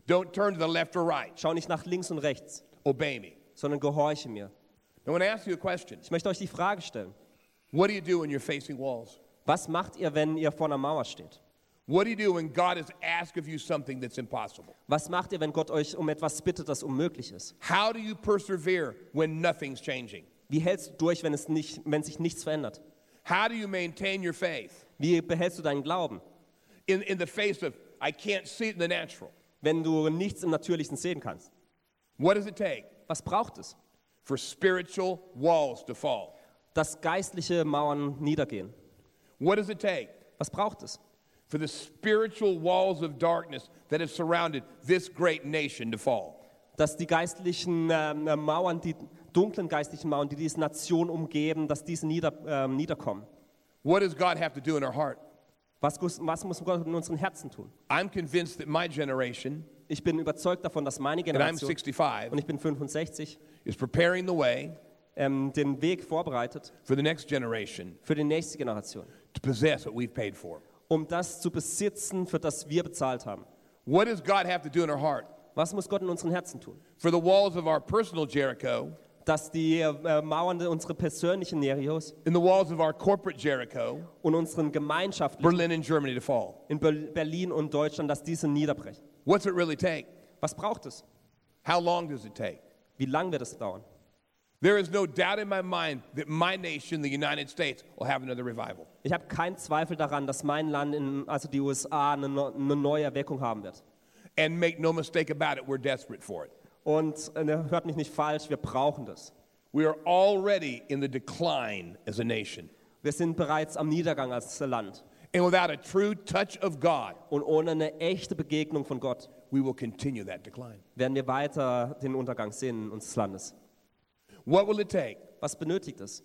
Speaker 4: don't turn to the left or right.
Speaker 2: schau nicht nach links und rechts,
Speaker 4: Obey me.
Speaker 2: sondern gehorche mir.
Speaker 4: I want to ask you a question.
Speaker 2: Ich möchte euch die Frage stellen.
Speaker 4: What do you do when you're facing walls?
Speaker 2: Was macht ihr, wenn ihr vor einer Mauer steht?
Speaker 4: What do you do when God has asked of you something that's impossible?
Speaker 2: Was macht ihr, wenn Gott euch um etwas bittet, das unmöglich ist?
Speaker 4: How do you persevere when nothing's changing?
Speaker 2: Wie hältst du durch, wenn, es nicht, wenn sich nichts verändert?
Speaker 4: How do you maintain your faith
Speaker 2: Wie behältst du deinen Glauben,
Speaker 4: in, in the face of, I can't see it in the natural?
Speaker 2: wenn du nichts im Natürlichen sehen kannst?
Speaker 4: What does it take
Speaker 2: Was braucht es?
Speaker 4: For spiritual walls to fall?
Speaker 2: Dass geistliche Mauern niedergehen.
Speaker 4: What does it take
Speaker 2: Was braucht es?
Speaker 4: for the spiritual walls of darkness that have surrounded this great nation to fall?
Speaker 2: Dass die geistlichen ähm, äh, Mauern, die dunklen geistlichen Mauern, die diese Nation umgeben, dass diese nieder, ähm, niederkommen.
Speaker 4: What does God have to do in our heart?
Speaker 2: Was, was muss Gott in unseren Herzen tun?
Speaker 4: I'm convinced that my generation,
Speaker 2: Ich bin überzeugt davon, dass meine
Speaker 4: and I'm
Speaker 2: Generation,
Speaker 4: 65,
Speaker 2: und ich bin 65,
Speaker 4: is preparing the way
Speaker 2: ähm, den Weg vorbereitet
Speaker 4: for the next generation
Speaker 2: für die nächste Generation,
Speaker 4: to possess what we've paid for.
Speaker 2: um das zu besitzen, für das wir bezahlt haben.
Speaker 4: What does God have to do in our heart?
Speaker 2: Was muss Gott in unseren Herzen tun?
Speaker 4: For the walls of our personal Jericho,
Speaker 2: Dass die äh, Mauern unserer persönlichen Nerios
Speaker 4: in the walls of our corporate Jericho,
Speaker 2: und unseren gemeinschaftlichen
Speaker 4: Berlin and Germany to fall.
Speaker 2: in Ber- Berlin und Deutschland, dass diese niederbrechen.
Speaker 4: What's it really take?
Speaker 2: Was braucht es?
Speaker 4: How long does it take?
Speaker 2: Wie lange wird es dauern?
Speaker 4: There is no doubt in my mind that my nation, the United States, will have another revival.
Speaker 2: Ich habe keinen Zweifel daran, dass mein Land, in, also die USA, eine, eine neue Erweckung haben wird.
Speaker 4: And make no mistake about it, we're desperate for it.
Speaker 2: Und äh, hört mich nicht falsch, wir brauchen das.
Speaker 4: We are already in the decline as a nation.
Speaker 2: Wir sind bereits am Niedergang als Land.
Speaker 4: And without a true touch of God,
Speaker 2: Und ohne eine echte Begegnung von Gott
Speaker 4: we will continue that decline.
Speaker 2: werden wir weiter den Untergang sehen unseres Landes.
Speaker 4: What will it take
Speaker 2: Was benötigt es,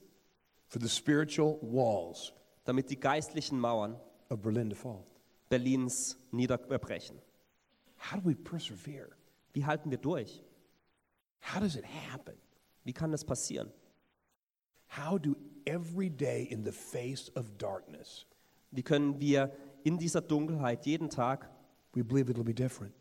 Speaker 4: for the spiritual walls
Speaker 2: damit die geistlichen Mauern
Speaker 4: of Berlin to fall?
Speaker 2: Berlins niederbrechen?
Speaker 4: How do we persevere?
Speaker 2: Wie halten wir durch?
Speaker 4: How does it happen?
Speaker 2: Wie kann das passieren?
Speaker 4: How do every day in the face of darkness,
Speaker 2: Wie können wir in dieser Dunkelheit jeden Tag
Speaker 4: we believe it'll be different?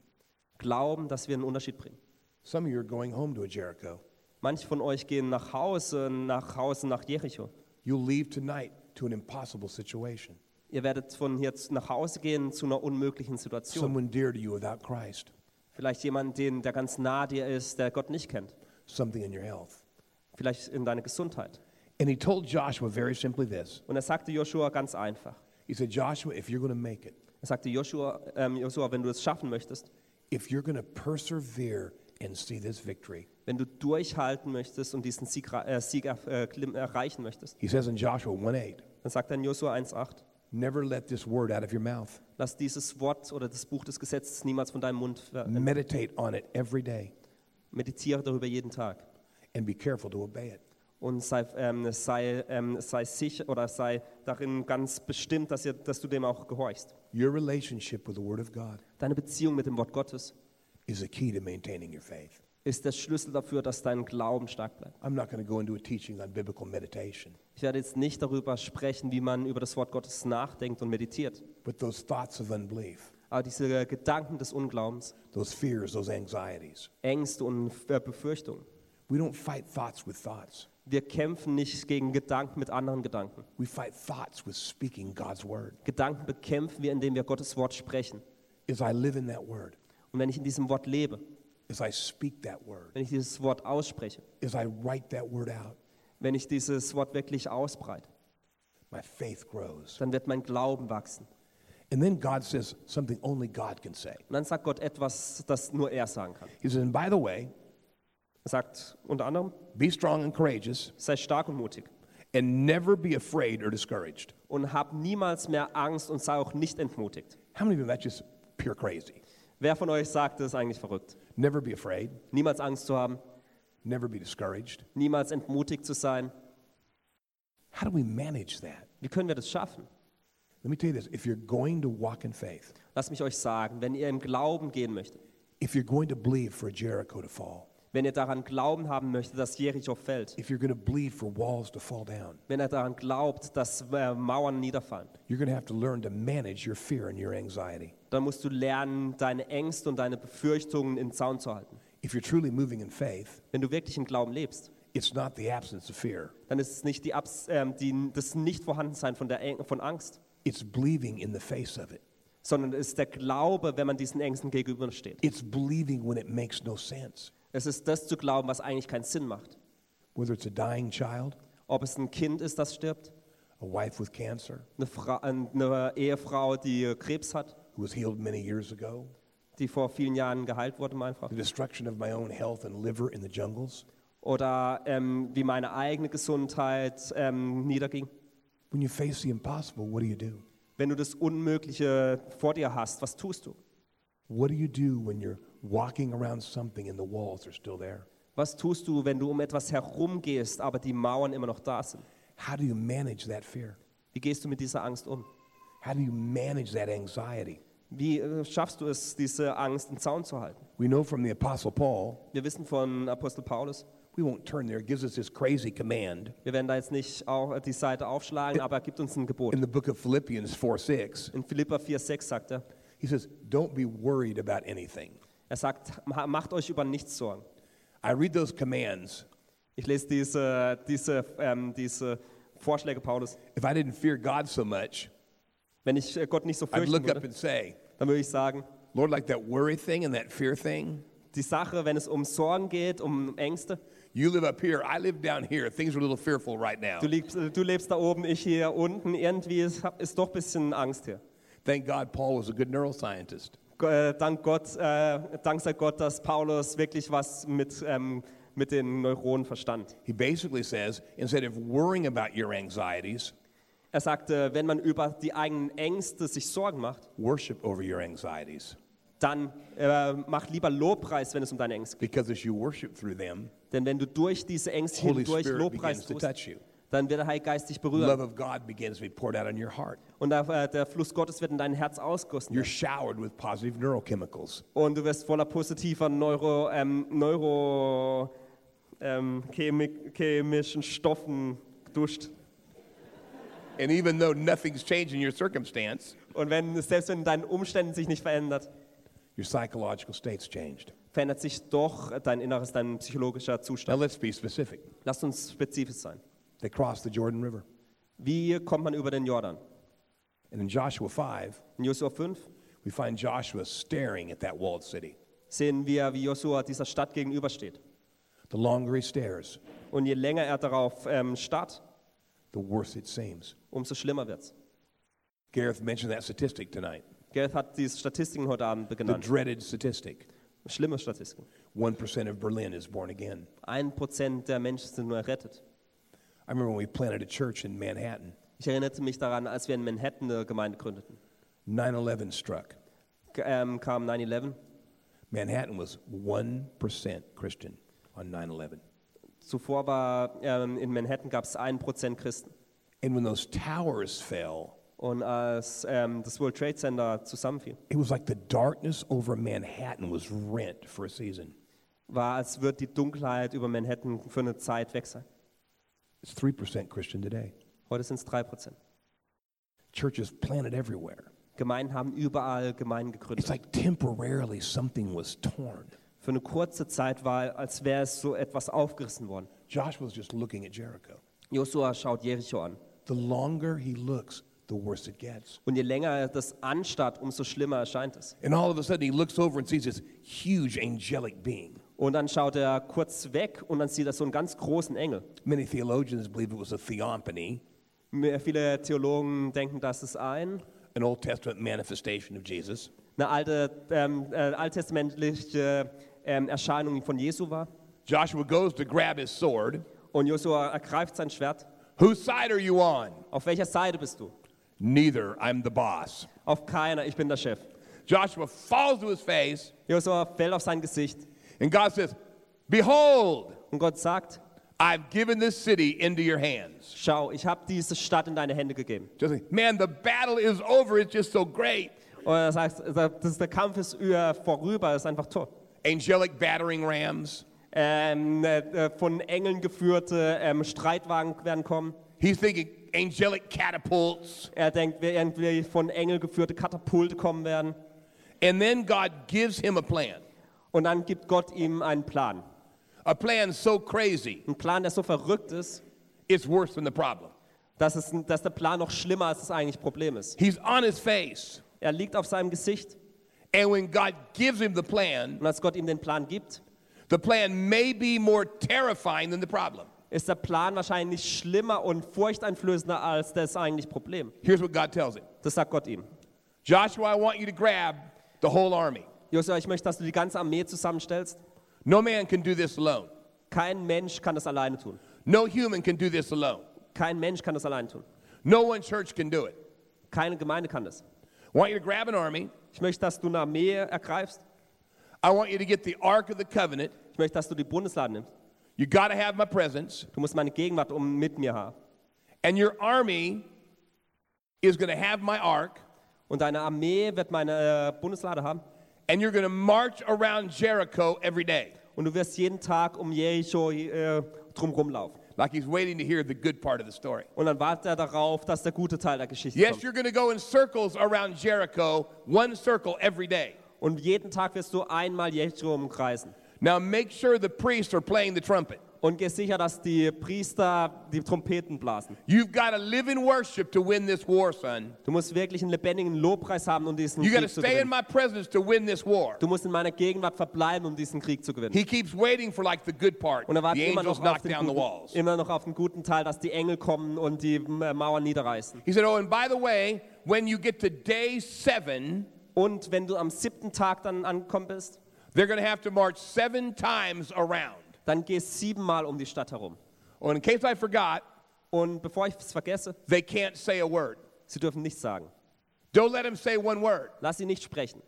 Speaker 2: glauben, dass wir einen Unterschied bringen?
Speaker 4: Some of you are going home to a Jericho.
Speaker 2: Manche von euch gehen nach Hause, nach Hause nach Jericho.
Speaker 4: You'll leave tonight to an impossible situation.
Speaker 2: Ihr werdet von hier nach Hause gehen zu einer unmöglichen Situation.
Speaker 4: Someone dear to you without Christ,
Speaker 2: Vielleicht jemand, den, der ganz nah dir ist, der Gott nicht kennt.
Speaker 4: something in your health.
Speaker 2: Vielleicht in deiner Gesundheit.
Speaker 4: And he told Joshua very simply this
Speaker 2: Und er sagte Joshua ganz einfach.
Speaker 4: He said, Joshua, if you're going to make it,
Speaker 2: Er sagte Joshua, ähm, Joshua, wenn du es schaffen möchtest,
Speaker 4: if you're going to persevere and see this victory,
Speaker 2: wenn du durchhalten möchtest und diesen Sieg, ra- äh, Sieg er- äh, klim- erreichen möchtest,
Speaker 4: he says in Joshua 1 8,
Speaker 2: dann sagt er in Joshua 1,8,
Speaker 4: never let this word out of your mouth.
Speaker 2: lass dieses Wort oder das Buch des Gesetzes niemals von deinem Mund ver- äh,
Speaker 4: Meditate on it every day
Speaker 2: meditiere darüber jeden Tag
Speaker 4: and be careful to obey it.
Speaker 2: Und sei, ähm, sei, ähm, sei sicher oder sei darin ganz bestimmt, dass, ihr, dass du dem auch gehorchst.
Speaker 4: Your relationship with the Word of God
Speaker 2: Deine Beziehung mit dem Wort Gottes
Speaker 4: is the key to maintaining your faith.
Speaker 2: ist der Schlüssel dafür, dass dein Glauben stark bleibt.
Speaker 4: I'm not going to go into a teaching on biblical meditation,
Speaker 2: Ich werde jetzt nicht darüber sprechen, wie man über das Wort Gottes nachdenkt und meditiert.
Speaker 4: but those thoughts of unbelief,
Speaker 2: Aber diese Gedanken des Unglaubens,
Speaker 4: those fears, those anxieties,
Speaker 2: Ängste und Befürchtungen,
Speaker 4: we don't fight thoughts with thoughts.
Speaker 2: Wir kämpfen nicht gegen Gedanken mit anderen Gedanken.
Speaker 4: We fight thoughts with speaking God's Word.
Speaker 2: Gedanken bekämpfen wir, indem wir Gottes Wort sprechen.
Speaker 4: As I live in that Word,
Speaker 2: Und wenn ich in diesem Wort lebe,
Speaker 4: as I speak that Word,
Speaker 2: wenn ich dieses Wort ausspreche,
Speaker 4: as I write that Word out,
Speaker 2: wenn ich dieses Wort wirklich ausbreite,
Speaker 4: my faith grows.
Speaker 2: dann wird mein Glauben wachsen.
Speaker 4: And then God says something only God can say.
Speaker 2: Und dann sagt Gott etwas, das nur er sagen kann.
Speaker 4: He says, and by the way,
Speaker 2: Er sagt unter anderem,
Speaker 4: be strong and courageous,
Speaker 2: sei stark und mutig
Speaker 4: and never be afraid or discouraged.
Speaker 2: und hab niemals mehr Angst und sei auch nicht entmutigt.
Speaker 4: How many of you that's just pure crazy?
Speaker 2: Wer von euch sagt, das ist eigentlich verrückt?
Speaker 4: Never be afraid,
Speaker 2: Niemals Angst zu haben,
Speaker 4: never be discouraged.
Speaker 2: niemals entmutigt zu sein.
Speaker 4: How do we manage that?
Speaker 2: Wie können wir das schaffen?
Speaker 4: Let me tell you this if you're going to walk in faith,
Speaker 2: Lasst mich euch sagen, wenn ihr im Glauben gehen möchtet,
Speaker 4: if you're going to believe for Jericho to fall,
Speaker 2: wenn ihr daran Glauben haben möchtet, dass Jericho fällt,
Speaker 4: if you're going to believe for walls to fall down,
Speaker 2: wenn ihr daran glaubt, dass äh, Mauern niederfallen,
Speaker 4: you're going to have to learn to manage your fear and your anxiety.
Speaker 2: dann musst du lernen, deine Ängste und deine Befürchtungen in Zaun zu halten.
Speaker 4: If you're truly moving in faith,
Speaker 2: Wenn du wirklich im Glauben lebst,
Speaker 4: it's not the absence of fear,
Speaker 2: dann ist es nicht die, Abs ähm, die, das Nicht-Vorhandensein von, der von Angst,
Speaker 4: it's believing in the face of it.
Speaker 2: sondern es ist der Glaube, wenn man diesen Ängsten gegenübersteht.
Speaker 4: It's believing when it makes no sense.
Speaker 2: Es ist das zu glauben, was eigentlich keinen Sinn macht.
Speaker 4: Whether it's a dying child,
Speaker 2: Ob es ein Kind ist, das stirbt,
Speaker 4: a wife with cancer
Speaker 2: eine, Fra eine Ehefrau, die Krebs hat,
Speaker 4: who was healed many years ago,
Speaker 2: die vor vielen Jahren geheilt wurde, einfach.
Speaker 4: the destruction of my own health and liver in the jungles.
Speaker 2: Oder ähm, wie meine eigene Gesundheit ähm, niederging.
Speaker 4: When you face the impossible, what do you do?
Speaker 2: Wenn du das Unmögliche vor dir hast, was tust du?
Speaker 4: What do you do when you're walking around something and the walls are still there?
Speaker 2: Was tust du, wenn du um etwas herumgehst, aber die Mauern immer noch da sind?
Speaker 4: How do you manage that fear?
Speaker 2: Wie gehst du mit dieser Angst um?
Speaker 4: How do you manage that anxiety?
Speaker 2: Wie äh, schaffst du es, diese Angst im Zaun zu halten?
Speaker 4: We know from the Apostle Paul,
Speaker 2: Wir wissen von Apostel Paulus,
Speaker 4: we won't turn there, it gives us this crazy command
Speaker 2: wir werden da jetzt nicht auch die Seite aufschlagen, aber er gibt uns ein Gebot.
Speaker 4: in the book of Philippians 4 6.
Speaker 2: In Philippa 4,6 sagt er,
Speaker 4: He says, Don't be worried about anything.
Speaker 2: Er sagt, "Ma- macht euch über nichts Sorgen.
Speaker 4: I read those commands.
Speaker 2: Ich lese diese, diese, ähm, diese Vorschläge Paulus.
Speaker 4: If I didn't fear God so much,
Speaker 2: Wenn ich äh, Gott nicht so
Speaker 4: I'd
Speaker 2: fürchten
Speaker 4: look up
Speaker 2: würde,
Speaker 4: and say,
Speaker 2: dann würde ich sagen,
Speaker 4: Lord, like that worry thing and that fear thing,
Speaker 2: die Sache, wenn es um Sorgen geht, um Ängste,
Speaker 4: you live up here, I live down here. Things are a little fearful right now.
Speaker 2: du lebst, du lebst da oben, ich hier unten, irgendwie ist, ist doch ein bisschen Angst hier.
Speaker 4: Thank God Paul was a good neuroscientist.
Speaker 2: Äh, Dank Gott, äh, Dank sei Gott, dass Paulus wirklich was mit, ähm, mit den Neuronen verstand.
Speaker 4: He basically says, instead of worrying about your anxieties,
Speaker 2: Er sagte, wenn man über die eigenen Ängste sich Sorgen macht,
Speaker 4: worship over your anxieties.
Speaker 2: dann äh, mach lieber Lobpreis, wenn es um deine Ängste geht.
Speaker 4: Because as you worship through them,
Speaker 2: Denn wenn du durch diese Ängste
Speaker 4: Holy
Speaker 2: hindurch
Speaker 4: Spirit
Speaker 2: Lobpreis tust. Dann wird der Heilige Geist dich berühren. Und der, äh, der Fluss Gottes wird in dein Herz ausgossen.
Speaker 4: You're showered with positive neurochemicals.
Speaker 2: Und du wirst voller positiver Neuro, ähm, Neuro ähm, chemi chemischen Stoffen duscht.
Speaker 4: And even though nothing's changed in your circumstance,
Speaker 2: Und wenn, selbst wenn in deinen Umständen sich nicht verändert,
Speaker 4: your psychological state's changed.
Speaker 2: verändert sich doch dein inneres, dein psychologischer
Speaker 4: Now
Speaker 2: Zustand.
Speaker 4: let's be specific.
Speaker 2: Lass uns spezifisch sein.
Speaker 4: They crossed the Jordan River.
Speaker 2: Wie kommt man über den Jordan?
Speaker 4: And in Joshua 5,
Speaker 2: In Josua 5
Speaker 4: we find Joshua staring at that walled city.
Speaker 2: sehen wir, wie Josua dieser Stadt gegenübersteht.
Speaker 4: The longer he stares,
Speaker 2: Und je länger er darauf ähm, starrt,
Speaker 4: the worse it seems.
Speaker 2: umso schlimmer wird's.
Speaker 4: Gareth mentioned that statistic tonight.
Speaker 2: Gareth hat diese Statistiken heute Abend
Speaker 4: The
Speaker 2: genannt.
Speaker 4: dreaded statistic.
Speaker 2: Schlimme Statistiken.
Speaker 4: 1% of Berlin is born again.
Speaker 2: Ein Prozent der Menschen sind nur errettet.
Speaker 4: I remember when we planted a church in Manhattan,
Speaker 2: Ich erinnerte mich daran, als wir in Manhattan eine Gemeinde gründeten.
Speaker 4: 9 11 struck.
Speaker 2: G ähm, kam 9-11.
Speaker 4: Manhattan was 1% Christian on 9 11.
Speaker 2: Zuvor war ähm, in Manhattan gab es 1% Christen.
Speaker 4: And when those towers fell,
Speaker 2: Und als ähm, das World Trade Center zusammenfiel,
Speaker 4: it was like the darkness over Manhattan was rent for a season.
Speaker 2: war, als würde die Dunkelheit über Manhattan für eine Zeit weg sein.
Speaker 4: It's 3% Christian today.
Speaker 2: Heute sind es 3%.
Speaker 4: Churches planted everywhere.
Speaker 2: Gemeinden haben überall Gemeinden
Speaker 4: It's
Speaker 2: gegründet.
Speaker 4: like temporarily something was torn.
Speaker 2: Für eine kurze Zeit war, als wäre es so etwas aufgerissen worden.
Speaker 4: Joshua was just looking at Jericho.
Speaker 2: Josua schaut Jericho an.
Speaker 4: The longer he looks, the worse it gets.
Speaker 2: Und je länger er das anstarrt, umso schlimmer erscheint es.
Speaker 4: And all of a sudden, he looks over and sees this huge angelic being.
Speaker 2: Und dann schaut er kurz weg und dann sieht er so einen ganz großen Engel.
Speaker 4: Many theologians believe it was a theophany,
Speaker 2: Viele Theologen denken, dass es ein,
Speaker 4: an Old Testament manifestation of Jesus.
Speaker 2: eine alte, ähm, äh, alttestamentliche ähm, Erscheinung von Jesu war.
Speaker 4: Joshua goes to grab his sword.
Speaker 2: Und Josua ergreift sein Schwert.
Speaker 4: Whose side are you on?
Speaker 2: Auf welcher Seite bist du?
Speaker 4: Neither. I'm the boss.
Speaker 2: Auf keiner, ich bin der Chef.
Speaker 4: Joshua falls to his face,
Speaker 2: Josua fällt auf sein Gesicht
Speaker 4: and God says, Behold,
Speaker 2: und Gott sagt,
Speaker 4: I've given this city into your hands.
Speaker 2: Schau, ich habe diese Stadt in deine Hände gegeben.
Speaker 4: Just like, man, the battle is over. It's just so great.
Speaker 2: Und er sagt, das der Kampf ist über- vorüber, ist einfach toll.
Speaker 4: Angelic battering rams.
Speaker 2: Ähm, äh, äh, von Engeln geführte ähm, Streitwagen werden kommen.
Speaker 4: He's thinking angelic catapults.
Speaker 2: Er denkt, wir irgendwie von Engeln geführte Katapulte kommen werden.
Speaker 4: And then God gives him a plan.
Speaker 2: Und dann gibt Gott ihm einen Plan.
Speaker 4: A plan so crazy,
Speaker 2: Ein Plan, der so verrückt ist,
Speaker 4: it's worse than the problem.
Speaker 2: dass, es, dass der Plan noch schlimmer als das eigentliche Problem ist.
Speaker 4: He's on his face.
Speaker 2: Er liegt auf seinem Gesicht
Speaker 4: And when God gives him the plan,
Speaker 2: und als Gott ihm den Plan gibt,
Speaker 4: the plan may be more terrifying than the problem.
Speaker 2: ist der Plan wahrscheinlich schlimmer und furchteinflößender als das eigentliche Problem.
Speaker 4: Here's what God tells him
Speaker 2: Das sagt Gott ihm.
Speaker 4: Joshua, I want you to grab the whole army.
Speaker 2: Josua, ich möchte, dass du die ganze Armee zusammenstellst.
Speaker 4: No man can do this alone.
Speaker 2: Kein Mensch kann das alleine tun.
Speaker 4: No human can do this alone.
Speaker 2: Kein Mensch kann das alleine tun.
Speaker 4: No one church can do it.
Speaker 2: Keine Gemeinde kann das.
Speaker 4: I want you to grab an army.
Speaker 2: Ich möchte, dass du eine Armee ergreifst.
Speaker 4: I want you to get the Ark of the Covenant.
Speaker 2: Ich möchte, dass du die Bundeslade nimmst.
Speaker 4: You got to have my presence.
Speaker 2: Du musst meine Gegenwart um mit mir haben.
Speaker 4: And your army is going to have my Ark.
Speaker 2: Und deine Armee wird meine äh, Bundeslade haben.
Speaker 4: And you're going to march around Jericho every day.
Speaker 2: Und du wirst jeden Tag um Jericho äh, drumherum laufen.
Speaker 4: Like he's waiting to hear the good part of the story.
Speaker 2: Und dann wartet er darauf, dass der gute Teil der Geschichte
Speaker 4: Yes,
Speaker 2: kommt.
Speaker 4: you're going to go in circles around Jericho, one circle every day.
Speaker 2: Und jeden Tag wirst du einmal Jericho umkreisen.
Speaker 4: Now make sure the priests are playing the trumpet.
Speaker 2: Und geh sicher, dass die Priester die Trompeten blasen.
Speaker 4: You've got to live in worship to win this war, son.
Speaker 2: Du musst wirklich einen lebendigen Lobpreis haben, um diesen
Speaker 4: You got to
Speaker 2: Krieg zu
Speaker 4: stay in
Speaker 2: gewinnen.
Speaker 4: my presence to win this war.
Speaker 2: Du musst in meiner Gegenwart verbleiben, um diesen Krieg zu gewinnen.
Speaker 4: He keeps waiting for like the good part.
Speaker 2: Und er wartet immer
Speaker 4: angels
Speaker 2: noch, auf den
Speaker 4: down the
Speaker 2: guten, immer noch auf den guten Teil, dass die Engel kommen und die äh, Mauern niederreißen.
Speaker 4: He said, Oh, and by the way, when you get to day seven,
Speaker 2: Und wenn du am siebten Tag dann angekommen bist,
Speaker 4: they're going to have to march seven times around.
Speaker 2: Dann geh siebenmal um die Stadt herum.
Speaker 4: And in case I forgot,
Speaker 2: Und bevor ich es vergesse,
Speaker 4: they can't say a word.
Speaker 2: sie dürfen nichts sagen.
Speaker 4: Don't let them say one word.
Speaker 2: Lass sie nicht sprechen.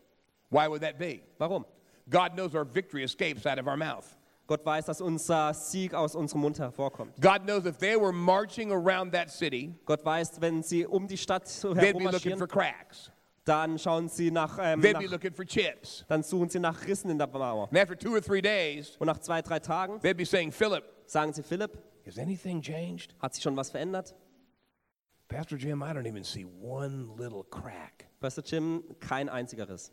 Speaker 4: Why would that be?
Speaker 2: Warum?
Speaker 4: God knows our victory escapes out of our mouth.
Speaker 2: Gott weiß, dass unser Sieg aus unserem Mund hervorkommt.
Speaker 4: God knows if they were marching around that city,
Speaker 2: Gott weiß, wenn sie um die Stadt
Speaker 4: they'd be looking
Speaker 2: herummarschieren,
Speaker 4: for cracks.
Speaker 2: Dann schauen sie nach, ähm,
Speaker 4: They'd be
Speaker 2: nach
Speaker 4: looking for chips.
Speaker 2: dann suchen sie nach Rissen in der Mauer.
Speaker 4: And after two or three days,
Speaker 2: Und nach zwei, drei Tagen
Speaker 4: they'd be saying, Philip,
Speaker 2: sagen sie, Philipp,
Speaker 4: has anything changed?
Speaker 2: hat sich schon was verändert?
Speaker 4: Pastor Jim, I don't even see one little crack.
Speaker 2: Pastor Jim, kein einziger Riss.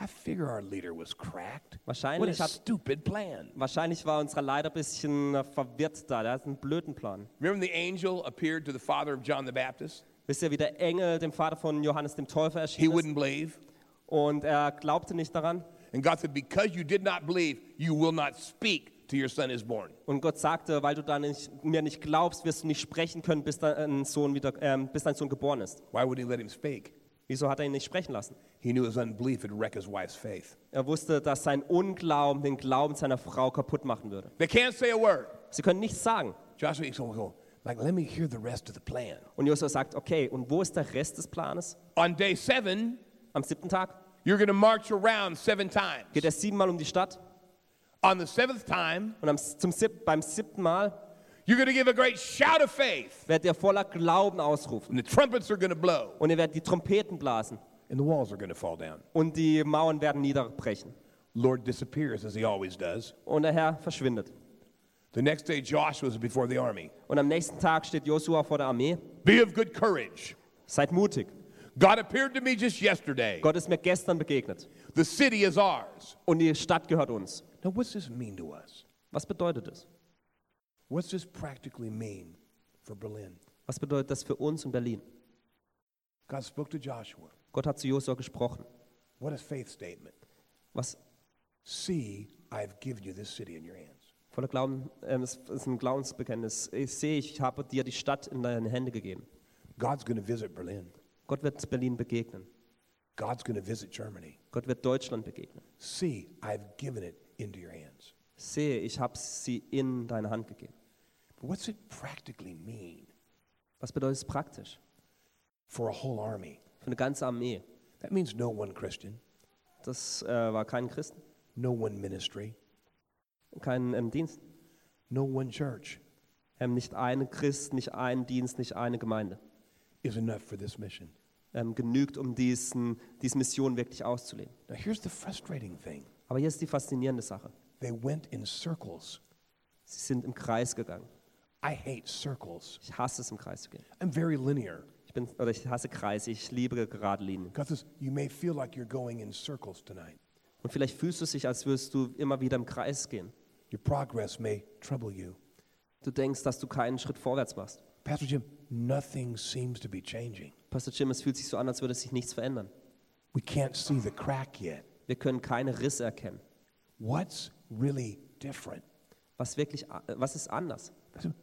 Speaker 4: I figure our leader was cracked. What
Speaker 2: Wahrscheinlich,
Speaker 4: a
Speaker 2: hat,
Speaker 4: stupid plan.
Speaker 2: wahrscheinlich war unser Leiter ein bisschen äh, verwirrt da. Der hat einen blöden Plan.
Speaker 4: Remember the angel appeared to the father of John the Baptist?
Speaker 2: Wisst ihr, wie der Engel dem Vater von Johannes dem Täufer
Speaker 4: He
Speaker 2: erschienen ist?
Speaker 4: wouldn't believe.
Speaker 2: Und er glaubte nicht daran.
Speaker 4: And God said, Because you did not believe, you will not speak till your son is born.
Speaker 2: Und Gott sagte, weil du da nicht, mir nicht glaubst, wirst du nicht sprechen können, bis dein Sohn, wieder, ähm, bis dein Sohn geboren ist.
Speaker 4: Why would he let him speak?
Speaker 2: Wieso hat er ihn nicht sprechen lassen?
Speaker 4: He knew his unbelief would wreck his wife's faith.
Speaker 2: Er wusste, dass sein Unglauben den Glauben seiner Frau kaputt machen würde.
Speaker 4: They can't say a word.
Speaker 2: Sie können nichts sagen.
Speaker 4: Joshua, he's going like, let me hear the rest of the plan.
Speaker 2: Und Josua sagt, okay, und wo ist der Rest des Planes?
Speaker 4: On day seven,
Speaker 2: Am siebten Tag
Speaker 4: you're going to march around seven times.
Speaker 2: geht er siebenmal um die Stadt.
Speaker 4: On the seventh time,
Speaker 2: Und am, zum sieb, beim siebten Mal
Speaker 4: you're going to give a great shout of faith.
Speaker 2: werdet ihr voller Glauben ausrufen.
Speaker 4: And the trumpets are going to blow.
Speaker 2: Und ihr werdet die Trompeten blasen.
Speaker 4: And the walls are going to fall down.
Speaker 2: Und die Mauern werden niederbrechen.
Speaker 4: Lord disappears as he always does.
Speaker 2: Und der Herr verschwindet.
Speaker 4: The next day, Joshua is before the army.
Speaker 2: Und am nächsten Tag steht Josua vor der Armee.
Speaker 4: Be of good courage.
Speaker 2: Seid mutig.
Speaker 4: God appeared to me just yesterday.
Speaker 2: Gott ist mir gestern begegnet.
Speaker 4: The city is ours.
Speaker 2: Und die Stadt gehört uns.
Speaker 4: Now, what's this mean to us?
Speaker 2: Was bedeutet das?
Speaker 4: What's this practically mean for Berlin?
Speaker 2: Was bedeutet das für uns in Berlin?
Speaker 4: God spoke to Joshua.
Speaker 2: Gott hat zu Josua gesprochen.
Speaker 4: What a faith statement.
Speaker 2: Was
Speaker 4: See, I've given you this city in your hands.
Speaker 2: Voller Glauben, ähm, es ist ein Glaubensbekenntnis. Ich sehe, ich habe dir die Stadt in deine Hände gegeben.
Speaker 4: God's going to visit Berlin.
Speaker 2: Gott wird Berlin begegnen.
Speaker 4: God's going to visit Germany.
Speaker 2: Gott wird Deutschland begegnen.
Speaker 4: See, I've given it into your hands.
Speaker 2: Sehe, ich habe sie in deine Hand gegeben.
Speaker 4: But what's it practically mean
Speaker 2: Was bedeutet es praktisch?
Speaker 4: for a whole army?
Speaker 2: Für eine ganze Armee.
Speaker 4: That means no one Christian,
Speaker 2: Das äh, war kein Christen,
Speaker 4: no one ministry,
Speaker 2: kein ähm, Dienst,
Speaker 4: no one church.
Speaker 2: Ähm, nicht ein Christ, nicht ein Dienst, nicht eine Gemeinde
Speaker 4: is enough for this mission.
Speaker 2: ähm, genügt, um diesen, diese Mission wirklich auszuleben.
Speaker 4: Now, here's the frustrating thing
Speaker 2: Aber hier ist die faszinierende Sache.
Speaker 4: they went in circles.
Speaker 2: Sie sind im Kreis gegangen.
Speaker 4: I hate circles.
Speaker 2: Ich hasse es, im Kreis zu gehen.
Speaker 4: I'm very linear.
Speaker 2: Ich, bin, oder ich hasse Kreise, ich liebe gerade Linien.
Speaker 4: God says, you may feel like you're going in circles tonight.
Speaker 2: Und vielleicht fühlst du dich, als würdest du immer wieder im Kreis gehen.
Speaker 4: Your progress may trouble you.
Speaker 2: Du denkst, dass du keinen Schritt vorwärts machst.
Speaker 4: Pastor Jim, nothing seems to be changing.
Speaker 2: Pastor Jim, es fühlt sich so an, als würde sich nichts verändern.
Speaker 4: We can't see the crack yet.
Speaker 2: Wir können keine Risse erkennen.
Speaker 4: What's really different?
Speaker 2: Was, wirklich, was ist anders?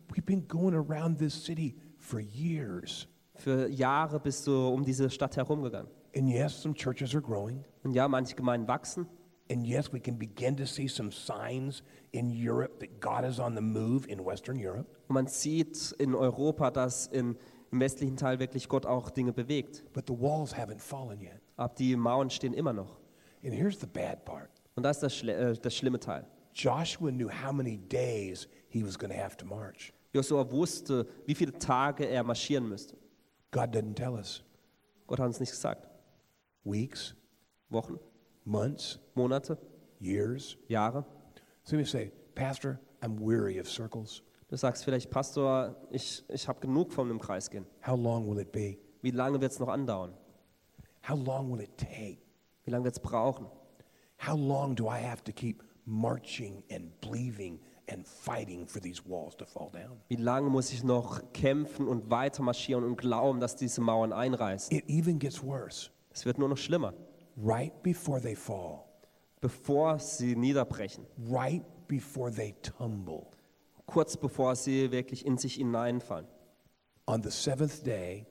Speaker 4: We've been going around this city for years.
Speaker 2: Für Jahre bist du um diese Stadt herumgegangen.
Speaker 4: And yes, some churches are growing.
Speaker 2: Und ja, manche Gemeinden wachsen.
Speaker 4: And yes, we can begin to see some signs in Europe that God is on the move in Western Europe.
Speaker 2: Und man sieht in Europa, dass in, im westlichen Teil wirklich Gott auch Dinge bewegt.
Speaker 4: But the walls haven't fallen yet.
Speaker 2: Aber die Mauern stehen immer noch.
Speaker 4: And here's the bad part
Speaker 2: Und das ist das, Schle äh, das schlimme Teil.
Speaker 4: Joshua knew how many days he was going to have to march.
Speaker 2: Josua wusste, wie viele Tage er marschieren müsste.
Speaker 4: God doesn't tell us.
Speaker 2: Gott hat uns nicht gesagt.
Speaker 4: Weeks,
Speaker 2: Wochen,
Speaker 4: months,
Speaker 2: Monate,
Speaker 4: years.
Speaker 2: Jahre.
Speaker 4: So you say, Pastor, I'm weary of circles.
Speaker 2: Du sagst vielleicht, Pastor, ich, ich habe genug von dem Kreis gehen.
Speaker 4: How long will it be?
Speaker 2: Wie lange wird es noch andauern?
Speaker 4: How long will it take?
Speaker 2: Wie lange wird es brauchen?
Speaker 4: How long do I have to keep marching and believing and fighting for these walls to fall down?
Speaker 2: Wie lange muss ich noch kämpfen und weiter marschieren und glauben, dass diese Mauern einreißen?
Speaker 4: It even gets worse.
Speaker 2: Es wird nur noch schlimmer.
Speaker 4: Right before they fall,
Speaker 2: Bevor sie niederbrechen,
Speaker 4: right before they tumble,
Speaker 2: kurz bevor sie wirklich in sich hineinfallen,
Speaker 4: on the seventh day,